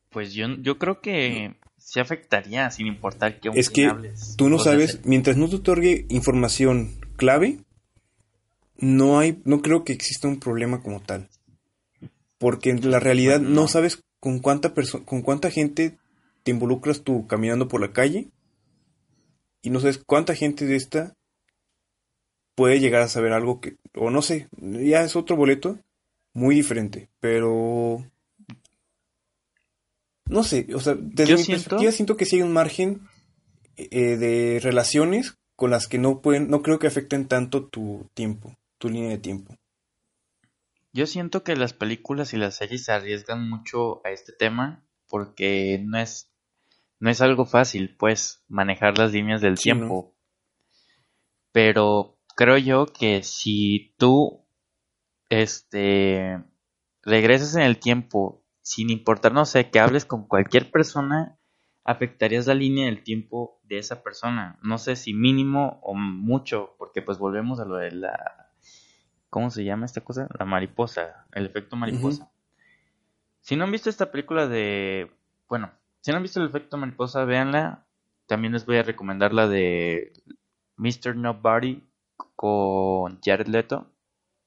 Pues yo, yo creo que sí afectaría, sin importar aún Es que hables. tú no sabes, se- mientras no te otorgue información clave, no hay, no creo que exista un problema como tal. Porque en la realidad no no. sabes con cuánta perso- con cuánta gente te involucras tú caminando por la calle y no sabes cuánta gente de esta puede llegar a saber algo que, o no sé, ya es otro boleto muy diferente, pero no sé, o sea, desde Yo mi siento- perspectiva siento que sí hay un margen eh, de relaciones con las que no pueden, no creo que afecten tanto tu tiempo, tu línea de tiempo. Yo siento que las películas y las series se arriesgan mucho a este tema porque no es, no es algo fácil, pues, manejar las líneas del Sí, tiempo. Pero creo yo que si tú, este, regresas en el tiempo, sin importar, no sé, que hables con cualquier persona, afectarías la línea del tiempo de esa persona. No sé si mínimo o mucho, porque pues volvemos a lo de la ¿Cómo se llama esta cosa? La mariposa, el efecto mariposa. Si no han visto esta película de... Bueno, si no han visto el efecto mariposa, véanla. También les voy a recomendar la de Mr. Nobody con Jared Leto.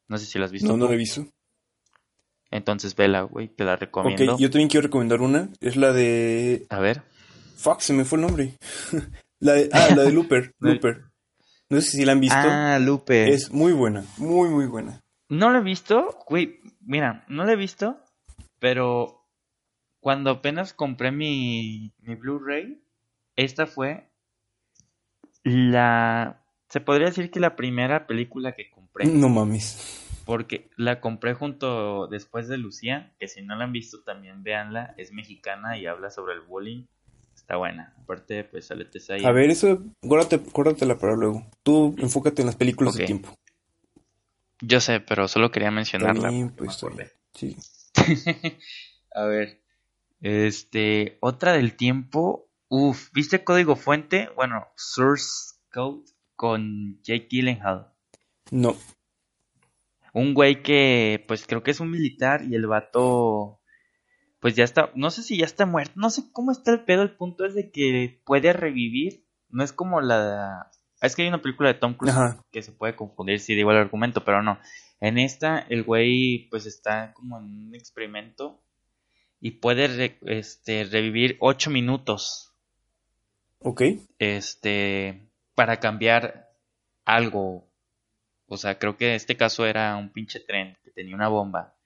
No sé si la has visto. No, no lo he visto. Entonces vela, güey, te la recomiendo. Ok, yo también quiero recomendar una, es la de A ver. Fuck, se me fue el nombre. la de, ah, la de Looper, No. Looper. No sé si la han visto. Ah, Lupe. Es muy buena, muy, muy buena. No lo he visto, güey, mira, no lo he visto, pero cuando apenas compré mi, mi Blu-ray, esta fue la... Se podría decir que la primera película que compré, No mames. porque la compré junto después de Lucía, que si no la han visto también véanla, es mexicana y habla sobre el bullying, está buena, aparte pues sale Tesaya. A ver, eso, guárdate, guárdatela para luego. Tú enfócate en las películas de Ok. tiempo. Yo sé, pero solo quería mencionarla. Me pues, bien. Sí. A ver. Este, otra del tiempo. Uf, ¿viste Código Fuente? Bueno, Source Code con Jake Gyllenhaal. No. Un güey que, pues creo que es un militar y el vato, pues ya está, no sé si ya está muerto, no sé cómo está el pedo, el punto es de que puede revivir, no es como la... Es que hay una película de Tom Cruise Ajá. que se puede confundir si digo el argumento, pero no. En esta, el güey pues está como en un experimento y puede re- este, revivir 8 minutos Ok. este, para cambiar algo. O sea, creo que en este caso era un pinche tren que tenía una bomba.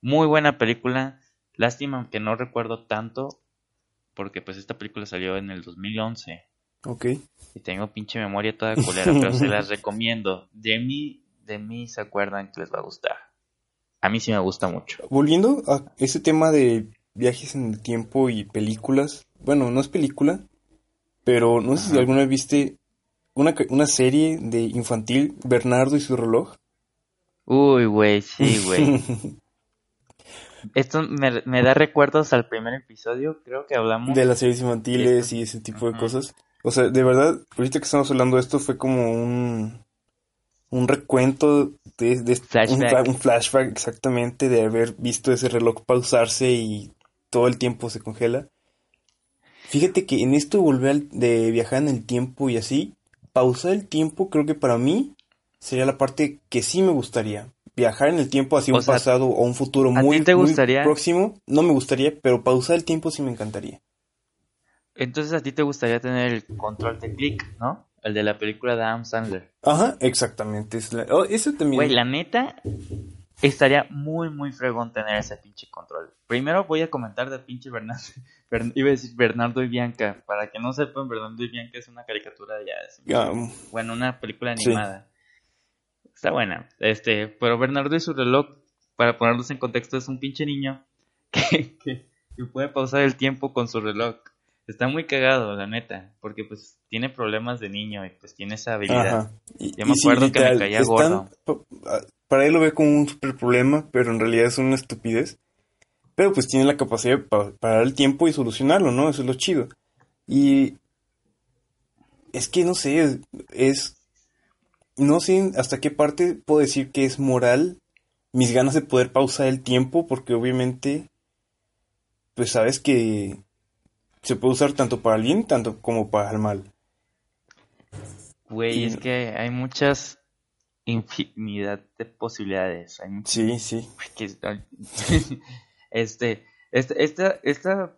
Muy buena película. Lástima que no recuerdo tanto porque pues esta película salió en el 2011 Ok. y tengo pinche memoria toda culera, pero se las recomiendo. De mí, de mí se acuerdan que les va a gustar. A mí sí me gusta mucho. Volviendo a ese tema de viajes en el tiempo y películas. Bueno, no es película, pero no sé si alguna vez viste una, una serie de infantil, Bernardo y su reloj. Uy, güey, sí, güey. Esto me, me da recuerdos al primer episodio, creo que hablamos. de las series infantiles y ese tipo de cosas. O sea, de verdad, ahorita que estamos hablando de esto fue como un, un recuento de, de- Flashback. Un, fla- un flashback exactamente de haber visto ese reloj pausarse y todo el tiempo se congela. Fíjate que en esto volver al- de viajar en el tiempo y así, pausar el tiempo creo que para mí sería la parte que sí me gustaría. Viajar en el tiempo hacia O un sea, pasado o un futuro ¿a muy, te muy gustaría? próximo, no me gustaría, pero pausar el tiempo sí me encantaría. Entonces a ti te gustaría tener el control de click, ¿no? El de la película de Adam Sandler. Ajá, exactamente. es la- oh, eso también. Güey, la neta, estaría muy, muy fregón tener ese pinche control. Primero voy a comentar de pinche Bernardo. Bern- iba a decir Bernardo y Bianca. Para que no sepan, Bernardo y Bianca es una caricatura ya. Bueno, una película Sí. animada. Está buena. Este, pero Bernardo y su reloj, para ponerlos en contexto, es un pinche niño que, que, que puede pausar el tiempo con su reloj. Está muy cagado, la neta, porque pues tiene problemas de niño y pues tiene esa habilidad. Ajá. Y, Yo me y acuerdo que me literal, caía están- gordo. Pa- Para él lo ve como un super problema, pero en realidad es una estupidez. Pero pues tiene la capacidad de pa- parar el tiempo y solucionarlo, ¿no? Eso es lo chido. Y es que no sé, es, es- no sé hasta qué parte puedo decir que es moral mis ganas de poder pausar el tiempo, porque obviamente, pues sabes que se puede usar tanto para el bien, tanto como para el mal. Güey, Y- es que hay muchas infinidad de posibilidades. Hay muchas Sí, sí. que este, esta, esta, esta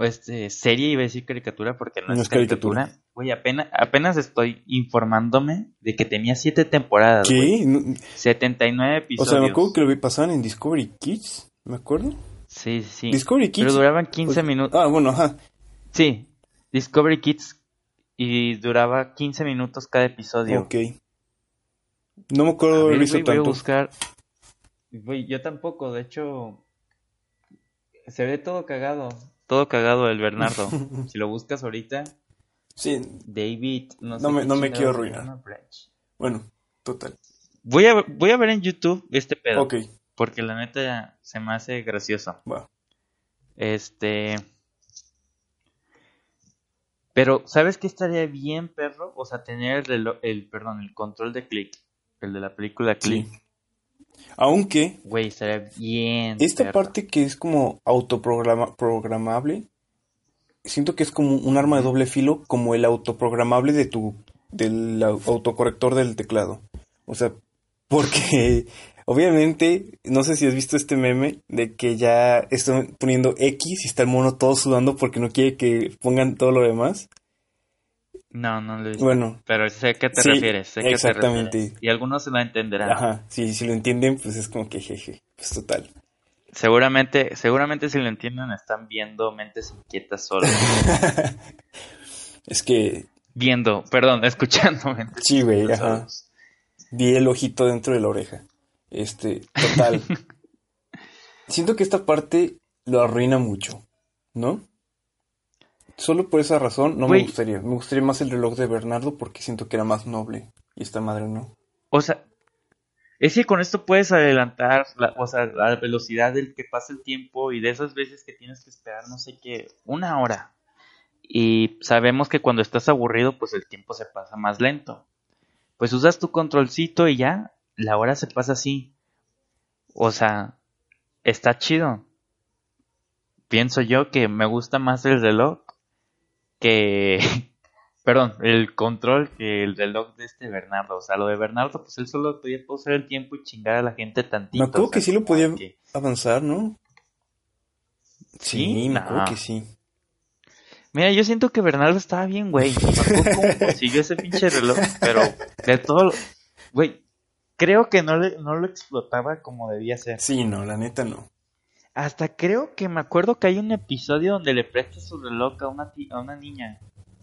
este, serie iba a decir caricatura porque no, No es caricatura. caricatura. Güey, apenas, apenas estoy informándome de que tenía siete temporadas. ¿Qué? No- 79 O episodios. sea, me acuerdo que lo vi pasar en Discovery Kids, ¿me acuerdo? Sí, sí. Discovery Kids. Pero duraban 15 pues- minutos. Ah, bueno, ajá. Sí, Discovery Kids. Y duraba 15 minutos cada episodio. Ok. No me acuerdo de haber visto güey, voy a tanto. buscar. Yo tampoco, de hecho. Se ve todo cagado. Todo cagado el Bernardo. si lo buscas ahorita, Sí, David. No, sé No me- no me quiero arruinar. bueno, total. Voy a, voy a ver en YouTube este pedo. Ok, Porque la neta se me hace gracioso. va. Este. Pero, ¿sabes qué estaría bien, perro? O sea, tener el, el perdón, el control de click. El de la película Click. Sí. Aunque Güey, estaría bien. esta perro. parte que es como autoprogramable, siento que es como un arma de doble filo, como el autoprogramable de tu, del au- autocorrector del teclado. O sea, porque obviamente, no sé si has visto este meme de que ya están poniendo X y está el mono todo sudando porque no quiere que pongan todo lo demás. No, no lo he visto. Bueno, Pero sé a qué te Sí, refieres. Sé qué te exactamente. refieres. Y algunos se lo entenderán. ajá, sí, si lo entienden, pues es como que jeje, pues total. Seguramente, seguramente si lo entienden están viendo mentes inquietas solo. Es que, viendo, perdón, escuchando mentes sí, güey, ajá. solos. Vi el ojito dentro de la oreja. Este, total. Siento que esta parte lo arruina mucho, ¿no? Solo por esa razón no me gustaría. Me gustaría más el reloj de Bernardo porque siento que era más noble. Y esta madre no. O sea, es que con esto puedes adelantar, la, o sea, la velocidad del que pasa el tiempo y de esas veces que tienes que esperar, no sé qué, una hora. Y sabemos que cuando estás aburrido, pues el tiempo se pasa más lento. pues usas tu controlcito y ya, la hora se pasa así. O sea, está chido. Pienso yo que me gusta más el reloj que, perdón, el control que el reloj de este Bernardo. O sea, lo de Bernardo, pues él solo podía usar el tiempo y chingar a la gente tantito. Me acuerdo o sea, que sí lo podía que- avanzar, ¿no? Sí, me acuerdo que sí. Mira, yo siento que Bernardo estaba bien, güey. Me acuerdo consiguió ese pinche reloj, pero de todo, lo- güey, creo que no, le, no lo explotaba como debía ser. Sí, no, la neta no. Hasta creo que me acuerdo que hay un episodio donde le presta su reloj a una, a una niña.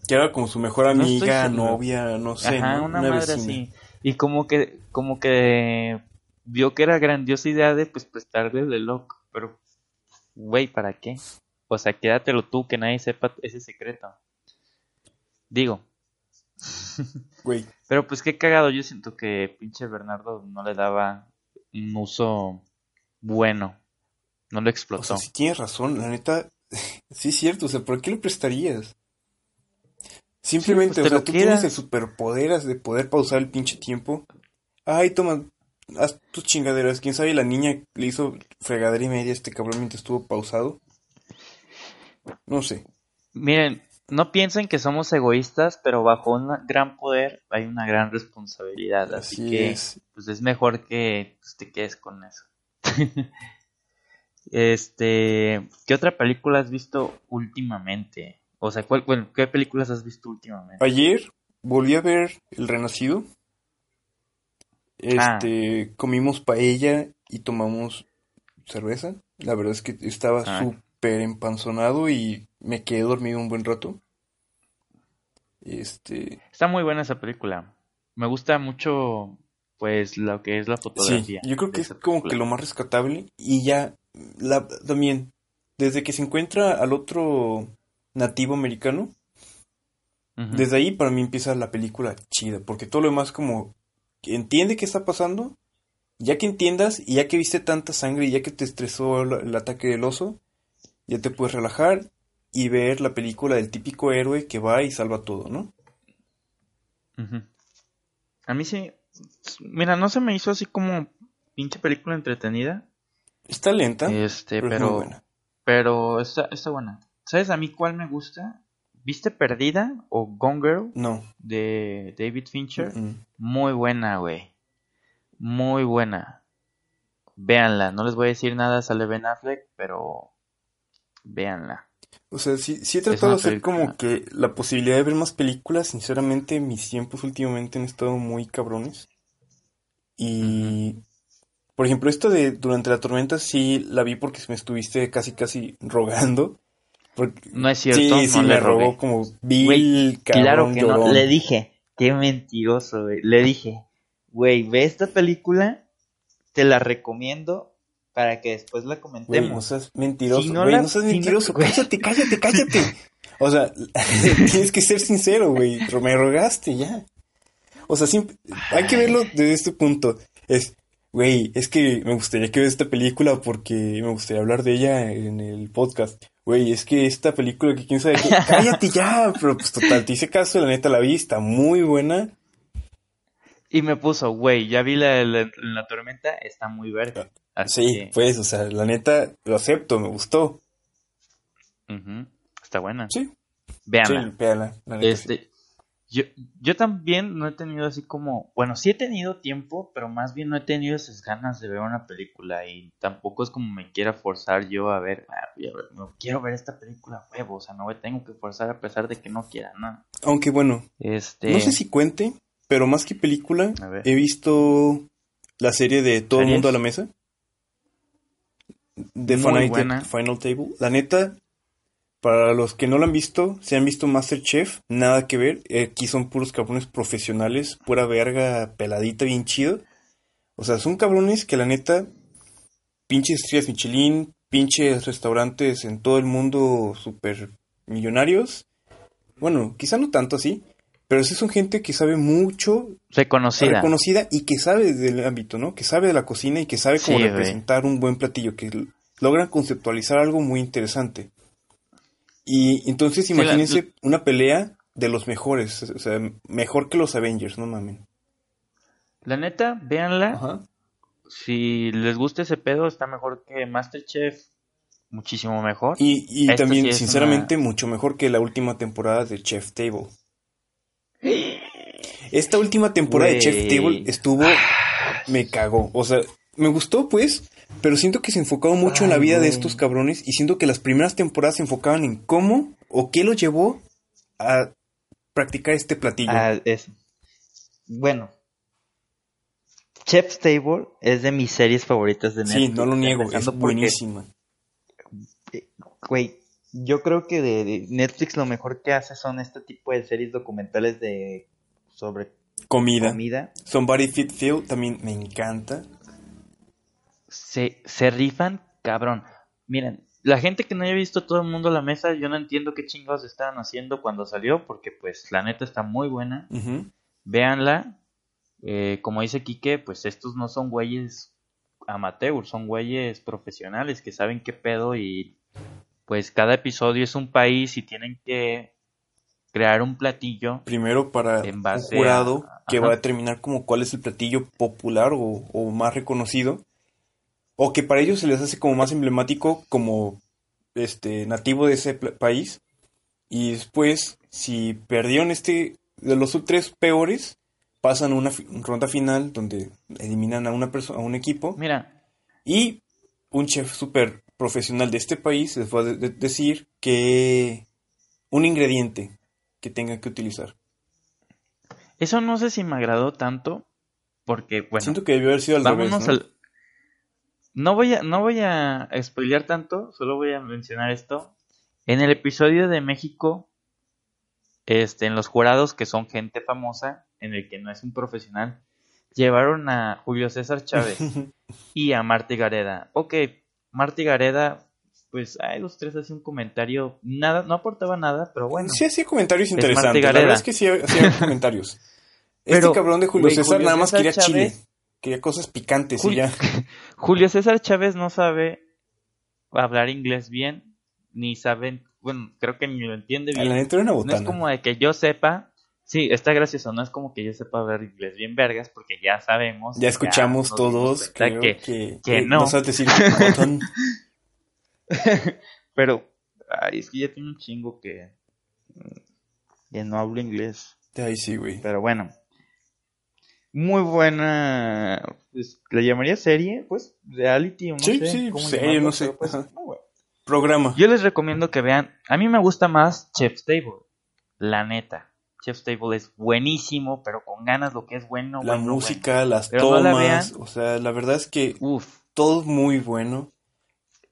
Que era como su mejor amiga, novia, no sé, Ajá, una, madre vecina. así. Y como que, como que vio que era grandiosa idea de pues prestarle el reloj. Pero, güey, ¿para qué? O sea, quédatelo tú, que nadie sepa ese secreto. Digo, Güey, Pero pues qué cagado, yo siento que pinche Bernardo no le daba un uso bueno. No lo o explotó. sea, sí tienes razón, la neta, sí es cierto, o sea, ¿por qué lo prestarías? Simplemente, Sí, pues, o sea, tú tienes el superpoder de poder pausar el pinche tiempo. Ay, toma, haz tus chingaderas. Quién sabe, la niña le hizo fregadera y media a este cabrón mientras estuvo pausado. No sé. Miren, no piensen que somos egoístas, pero bajo un gran poder hay una gran responsabilidad. Así, Así que es. pues es mejor que pues, te quedes con eso. este, ¿qué otra película has visto últimamente? O sea, ¿cuál, bueno, ¿qué películas has visto últimamente? Ayer volví a ver El Renacido. Ah. Este, comimos paella y tomamos cerveza. La verdad es que estaba Ah. súper empanzonado y me quedé dormido un buen rato. Este, Está muy buena esa película. Me gusta mucho, pues, lo que es la sí, fotografía. yo creo que es como que lo más rescatable y ya la, también desde que se encuentra al otro nativo americano, desde ahí para mí empieza la película chida, porque todo lo demás como entiende qué está pasando, ya que entiendas y ya que viste tanta sangre y ya que te estresó el, el ataque del oso, ya te puedes relajar y ver la película del típico héroe que va y salva todo, ¿no? A mí sí. Mira, no se me hizo así como pinche película entretenida. Está lenta, Este, pero es pero. buena. Pero está, está buena. ¿Sabes a mí cuál me gusta? ¿Viste Perdida o Gone Girl No. de David Fincher? mm, mm. Muy buena, güey. Muy buena. Véanla. No les voy a decir nada, sale Ben Affleck, pero. Véanla. O sea, sí, sí he tratado de hacer película. como que la posibilidad de ver más películas. Sinceramente, mis tiempos últimamente han estado muy cabrones. Y, por ejemplo, esta de Durante la tormenta sí la vi porque me estuviste casi, casi rogando. Porque, No es cierto, sí, no sí, me rogué. rogó como Bill, Güey, cabrón, Claro que no. Le dije, qué mentiroso, güey. Le dije, güey, ve esta película, te la recomiendo para que después la Güey, comentemos. no seas mentiroso, Si no güey, la- no seas si no- mentiroso, güey. cállate, cállate, cállate. O sea, tienes que ser sincero, güey, me rogaste ya. O sea, simp- hay que verlo desde este punto. Es, güey, es que me gustaría que veas esta película porque me gustaría hablar de ella en el podcast. Güey, es que esta película que quién sabe qué, cállate ya, pero pues total, te hice caso, la neta la vi, está muy buena. Y me puso, güey, ya vi la, la, la tormenta, está muy verde. Así Sí, que, pues, o sea, la neta lo acepto, me gustó. ujú, está buena. Sí, Véanla. sí, véala, la neta sí. Yo, yo también no he tenido así como, bueno, sí he tenido tiempo, pero más bien no he tenido esas ganas de ver una película y tampoco es como me quiera forzar yo a ver, ah, voy a ver, no quiero ver esta película huevo, o sea, no me tengo que forzar a pesar de que no quiera, no. Aunque bueno, Este, No sé si cuente, pero más que película, he visto la serie de Todo mundo a la mesa. De. Final Table. La neta, para los que no la han visto, si han visto Masterchef, nada que ver. Aquí son puros cabrones profesionales, pura verga peladita, bien chido. O sea, son cabrones que la neta, pinches estrellas Michelin, pinches restaurantes en todo el mundo super millonarios. Bueno, quizá no tanto así, pero sí son gente que sabe mucho, reconocida. reconocida y que sabe del ámbito, ¿no? Que sabe de la cocina y que sabe cómo Sí, representar un buen platillo, que logran conceptualizar algo muy interesante. Y entonces Sí, la- imagínense una pelea de los mejores, o sea, mejor que los Avengers, no mamen. La neta, véanla. Ajá. Si les gusta ese pedo, está mejor que Masterchef. Muchísimo mejor. Y, y también, sí sinceramente, mucho mejor que la última temporada de Chef Table. Esta última temporada de Chef. Table estuvo. Me cagó. O sea, me gustó, pues. Pero siento que se enfocaba mucho en la vida de estos cabrones. Y siento que las primeras temporadas se enfocaban en cómo o qué los llevó a practicar este platillo. Ah, es- Bueno. Chef's Table es de mis series favoritas de Netflix. sí, no lo niego. Es empezando porque, buenísima. Güey, yo creo que de, Netflix lo mejor que hace son este tipo de series documentales de sobre Comida. comida. Somebody Fit Phil también me encanta. Se, se rifan, cabrón. Miren, la gente que no haya visto todo el mundo a la mesa, yo no entiendo qué chingados estaban haciendo cuando salió, porque pues la neta está muy buena. Véanla. Eh, como dice Quique, pues estos no son güeyes amateurs, son güeyes profesionales que saben qué pedo y pues cada episodio es un país y tienen que crear un platillo. Primero para un jurado a- que va a determinar como cuál es el platillo popular o, o más reconocido. O que para ellos se les hace como más emblemático como este nativo de ese país. Y después, si perdieron este de los tres peores, pasan a una ronda final donde eliminan a una persona, a un equipo. Mira, Y un chef súper profesional de este país les va a de- de- decir que un ingrediente que tengan que utilizar. eso no sé si me agradó tanto porque bueno, Siento que debió haber sido al vámonos revés, ¿no? al no voy a no voy a spoilear tanto, solo voy a mencionar esto. En el episodio de México este en los jurados que son gente famosa, en el que no es un profesional, llevaron a Julio César Chávez y a Marty Gareda. Ok, Marty Gareda, pues ahí los tres hacen un comentario, nada, no aportaba nada, pero bueno. Sí hacía comentarios interesantes. La Gareda. verdad es que sí hacía comentarios. Pero, este cabrón de Julio César Julio nada más quería chile. Quería cosas picantes Jul- y ya. Julio César Chávez no sabe hablar inglés bien, ni sabe, bueno, creo que ni lo entiende La bien. era una No es como de que yo sepa, sí, está gracioso, no es como que yo sepa hablar inglés bien vergas, porque ya sabemos. Ya escuchamos todos, creo que, que, que no. sabes decir botón. pero, ay, es que ya tiene un chingo que, que no hablo inglés. Ay, sí, güey. Pero bueno. Muy buena. Pues, ¿Le llamaría serie? Pues reality o no Sí, sé. sí, cómo serie, llamarlo, no sé, pues. Programa. Yo les recomiendo que vean. A mí me gusta más Chef's Table. La neta. Chef's Table es buenísimo, pero con ganas lo que es bueno. la bueno, música, las Pero no la tomas. vean. o sea, la verdad es que. Uf. todo muy bueno.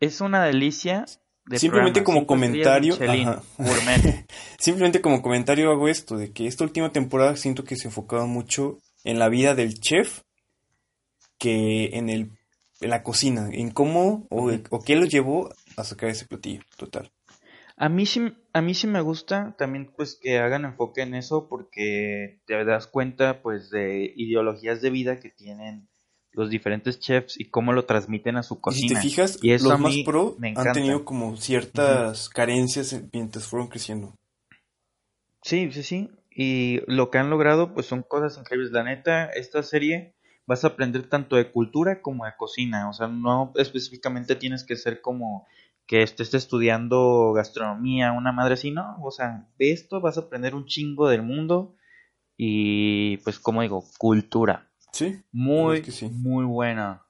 Es una delicia. De Simplemente programa. como comentario, ajá. Simplemente como comentario hago esto, de que esta última temporada siento que se enfocaba mucho en la vida del chef que en el en la cocina, en cómo o, o qué lo llevó a sacar ese platillo, total. A mí sí, a mí sí me gusta también pues que hagan enfoque en eso porque te das cuenta pues de ideologías de vida que tienen los diferentes chefs y cómo lo transmiten a su Y si cocina. te fijas, Y eso los más pro han tenido como ciertas carencias en- mientras fueron creciendo. Sí, sí, sí. Y lo que han logrado pues son cosas increíbles. La neta, esta serie vas a aprender tanto de cultura como de cocina. O sea, no específicamente tienes que ser como que estés estudiando gastronomía, una madre así, no. O sea, de esto vas a aprender un chingo del mundo y pues como digo, cultura. Sí, Muy, que sí. muy buena.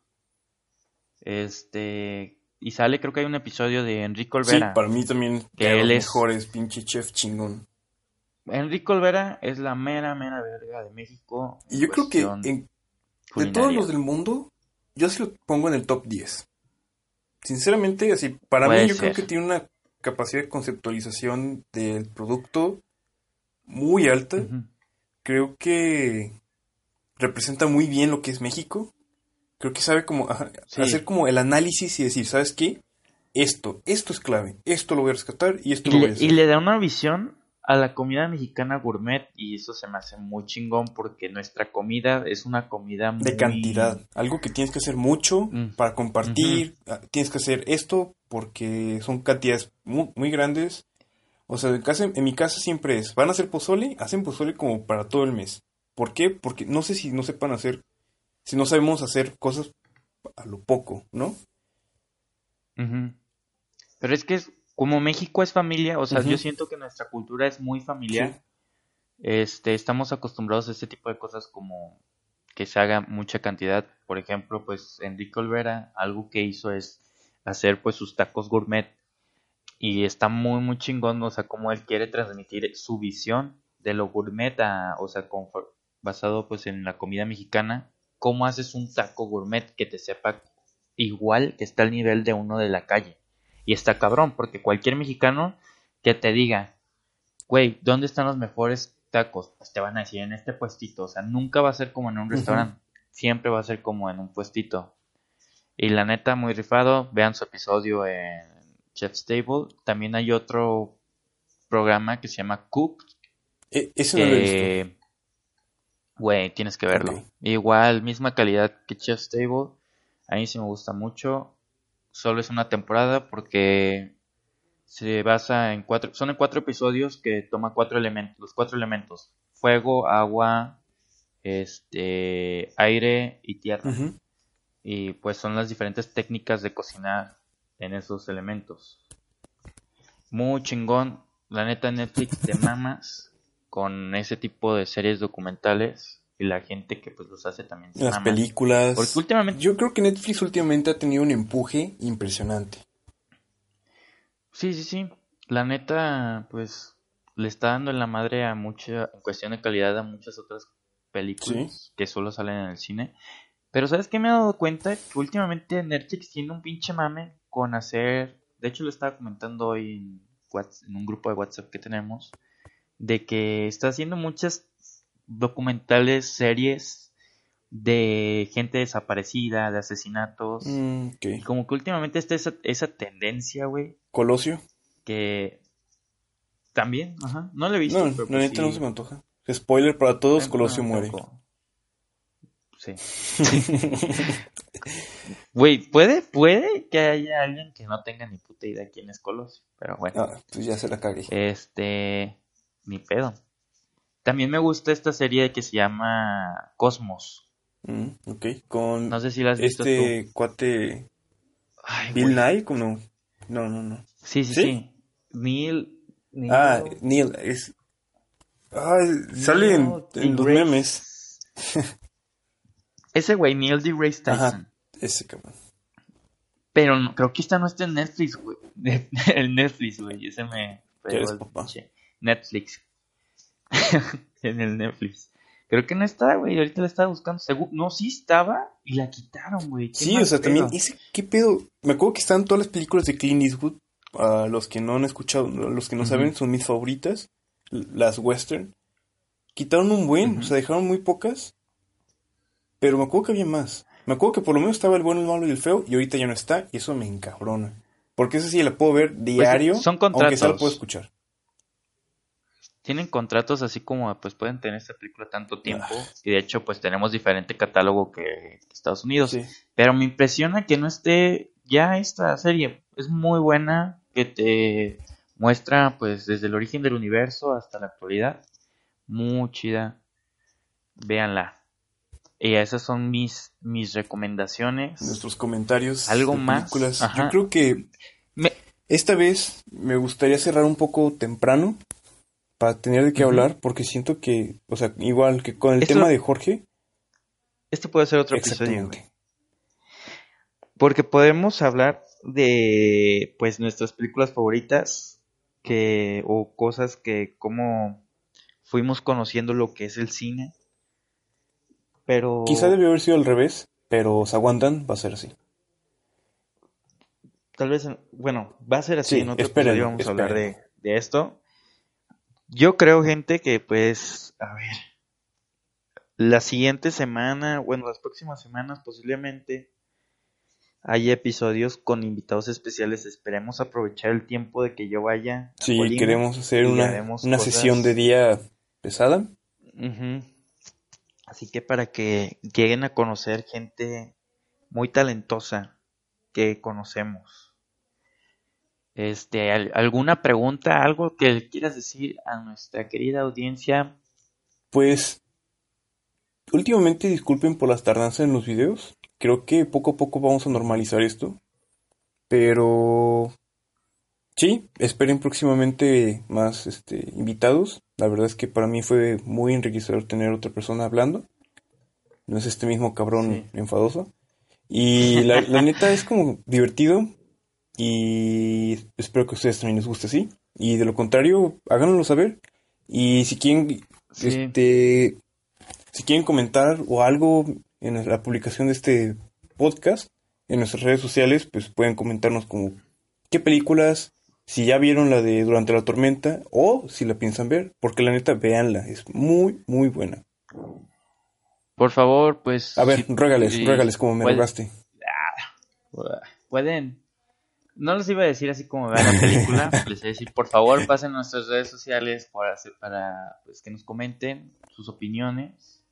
Este, y sale creo que hay un episodio de Enrique sí, Olvera. para mí también Que de los él es- mejores, pinche chef chingón. Enrique Olvera es la mera, mera verga de México. Y yo creo que en- de todos los del mundo, yo sí lo pongo en el top 10. Sinceramente, así, para Puede mí yo creo que tiene una capacidad de conceptualización del producto muy alta. Creo que representa muy bien lo que es México. Creo que sabe como Sí. hacer como el análisis y decir, ¿sabes qué? Esto, esto es clave, esto lo voy a rescatar y esto Y lo voy a y hacer. le da una visión a la comida mexicana gourmet y eso se me hace muy chingón porque nuestra comida es una comida muy... de cantidad. Algo que tienes que hacer mucho Mm. para compartir. ah, Tienes que hacer esto porque son cantidades muy, muy grandes. O sea, en, casa- en mi casa siempre es, van a hacer pozole, hacen pozole como para todo el mes. ¿Por qué? Porque no sé si no sepan hacer si no sabemos hacer cosas a lo poco, ¿no? Pero es que es, como México es familia, o sea, yo siento que nuestra cultura es muy familiar. Este, estamos acostumbrados a este tipo de cosas como que se haga mucha cantidad. Por ejemplo, pues Enrique Olvera, algo que hizo es hacer pues sus tacos gourmet y está muy muy chingón, o sea, como él quiere transmitir su visión de lo gourmet, o sea, basado pues en la comida mexicana, cómo haces un taco gourmet que te sepa igual que está al nivel de uno de la calle. Y está cabrón, porque cualquier mexicano que te diga, güey, ¿dónde están los mejores tacos? Pues te van a decir en este puestito. O sea, nunca va a ser como en un restaurante. Siempre va a ser como en un puestito. Y la neta, muy rifado. Vean su episodio en Chef's Table. También hay otro programa que se llama Cook. E ese no lo he visto. Güey, tienes que verlo. Igual, misma calidad que Chef's Table. A mí sí me gusta mucho. Solo es una temporada porque se basa en cuatro, son en cuatro episodios que toma cuatro elementos, los cuatro elementos, fuego, agua, este, aire y tierra. Y pues son las diferentes técnicas de cocinar en esos elementos. Muy chingón, la neta Netflix de mamas con ese tipo de series documentales y la gente que pues los hace también. Las películas. Porque últimamente yo creo que Netflix últimamente ha tenido un empuje impresionante. Sí, sí, sí. La neta, pues, le está dando en la madre a mucha, en cuestión de calidad, a muchas otras películas que solo salen en el cine. Pero ¿sabes qué me he dado cuenta? Que últimamente Netflix tiene un pinche mame con hacer... De hecho, lo estaba comentando hoy en, en un grupo de WhatsApp que tenemos. De que está haciendo muchas documentales, series de gente desaparecida, de asesinatos. Mm, como que últimamente está esa, esa tendencia, güey. Colosio. Que también, ajá. No lo he visto. No, la pues neta no se me antoja. Spoiler para todos, Colosio muere. Sí. Güey, puede, puede que haya alguien que no tenga ni puta idea quién es Colosio, pero bueno. Ah, pues ya se la cagué. Este, ni pedo. También me gusta esta serie que se llama Cosmos. Mm, ok, con no sé si la has visto este cuate Bill Nye, no, no, no, no. Sí, sí, sí, Neil, Ah, Neil es ah, sale en, los memes. ese güey, Neil deGrasse Tyson. ese cabrón. Pero creo que esta no está en Netflix, güey. el Netflix, güey. Ese me. Netflix. en el Netflix. Creo que no está, güey. Ahorita la estaba buscando. No, sí estaba y la quitaron, güey. Sí, o sea, también, ese, ¿qué pedo? Me acuerdo que están todas las películas de Clint Eastwood. A los que no han escuchado, los que no saben, son mis favoritas. Las western. Quitaron un buen, o sea, dejaron muy pocas. Pero me acuerdo que había más. Me acuerdo que por lo menos estaba el bueno, el malo y el feo. Y ahorita ya no está. Y eso me encabrona. Porque esa sí la puedo ver pues, diario. son contratos. Aunque solo puedo escuchar tienen contratos así como pues pueden tener esta película tanto tiempo ah. y de hecho pues tenemos diferente catálogo que Estados Unidos. Pero me impresiona que no esté ya esta serie. Es muy buena que te muestra pues desde el origen del universo hasta la actualidad. Muy chida. Véanla. Y esas son mis mis recomendaciones. Nuestros comentarios algo más yo creo que esta vez me gustaría cerrar un poco temprano para tener de qué hablar, porque siento que, o sea, igual que con el tema de Jorge. Esto puede ser otro episodio. Porque podemos hablar de, pues, nuestras películas favoritas, que, o cosas que, como fuimos conociendo lo que es el cine. Pero. Quizá debió haber sido al revés, pero se aguantan, va a ser así. Tal vez, bueno, va a ser así. en otro episodio vamos a hablar de, de esto. Yo creo, gente, que pues, a ver, la siguiente semana, bueno, las próximas semanas posiblemente hay episodios con invitados especiales. Esperemos aprovechar el tiempo de que yo vaya. sí, queremos hacer una, una sesión de día pesada. Así que para que lleguen a conocer gente muy talentosa que conocemos. Este, ¿alguna pregunta, algo que quieras decir a nuestra querida audiencia? Pues últimamente disculpen por las tardanzas en los videos. Creo que poco a poco vamos a normalizar esto. Pero sí, esperen próximamente más este, invitados. La verdad es que para mí fue muy enriquecedor tener otra persona hablando. No es este mismo cabrón enfadoso. Y la, la neta es como divertido. Y espero que a ustedes también les guste así. Y de lo contrario, háganoslo saber. Y si quieren, este, si quieren comentar o algo en la publicación de este podcast, en nuestras redes sociales, pues pueden comentarnos como qué películas, si ya vieron la de Durante la Tormenta o si la piensan ver, porque la neta, véanla, es muy, muy buena. Por favor, pues... A ver, ruégales, como me rogaste. Ah, pueden no les iba a decir así como vean la película, les iba a decir, por favor, pasen a nuestras redes sociales para, para pues, que nos comenten sus opiniones,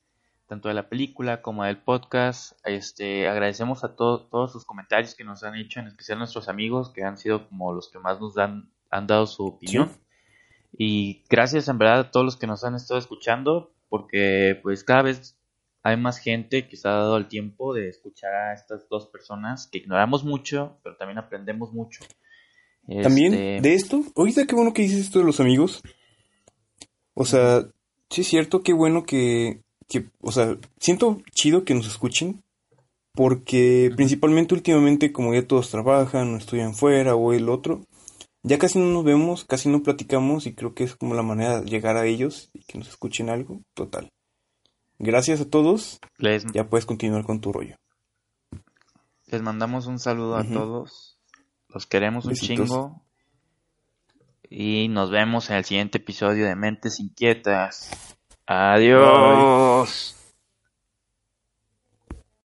tanto de la película como del podcast. Este, agradecemos a todos sus comentarios que nos han hecho, en especial nuestros amigos, que han sido como los que más nos dan, han dado su opinión. Y gracias en verdad a todos los que nos han estado escuchando, porque pues cada vez hay más gente que se ha dado el tiempo de escuchar a estas dos personas que ignoramos mucho, pero también aprendemos mucho. También este, de esto, ahorita qué bueno que dices esto de los amigos. O sea, sí es cierto, qué bueno que, que o sea, siento chido que nos escuchen, porque principalmente últimamente como ya todos trabajan o estudian fuera o el otro, ya casi no nos vemos, casi no platicamos y creo que es como la manera de llegar a ellos y que nos escuchen algo, total. Gracias a todos. Ya puedes continuar con tu rollo. Les mandamos un saludo a todos. Los queremos un chingo. Y nos vemos en el siguiente episodio de Mentes Inquietas. Adiós.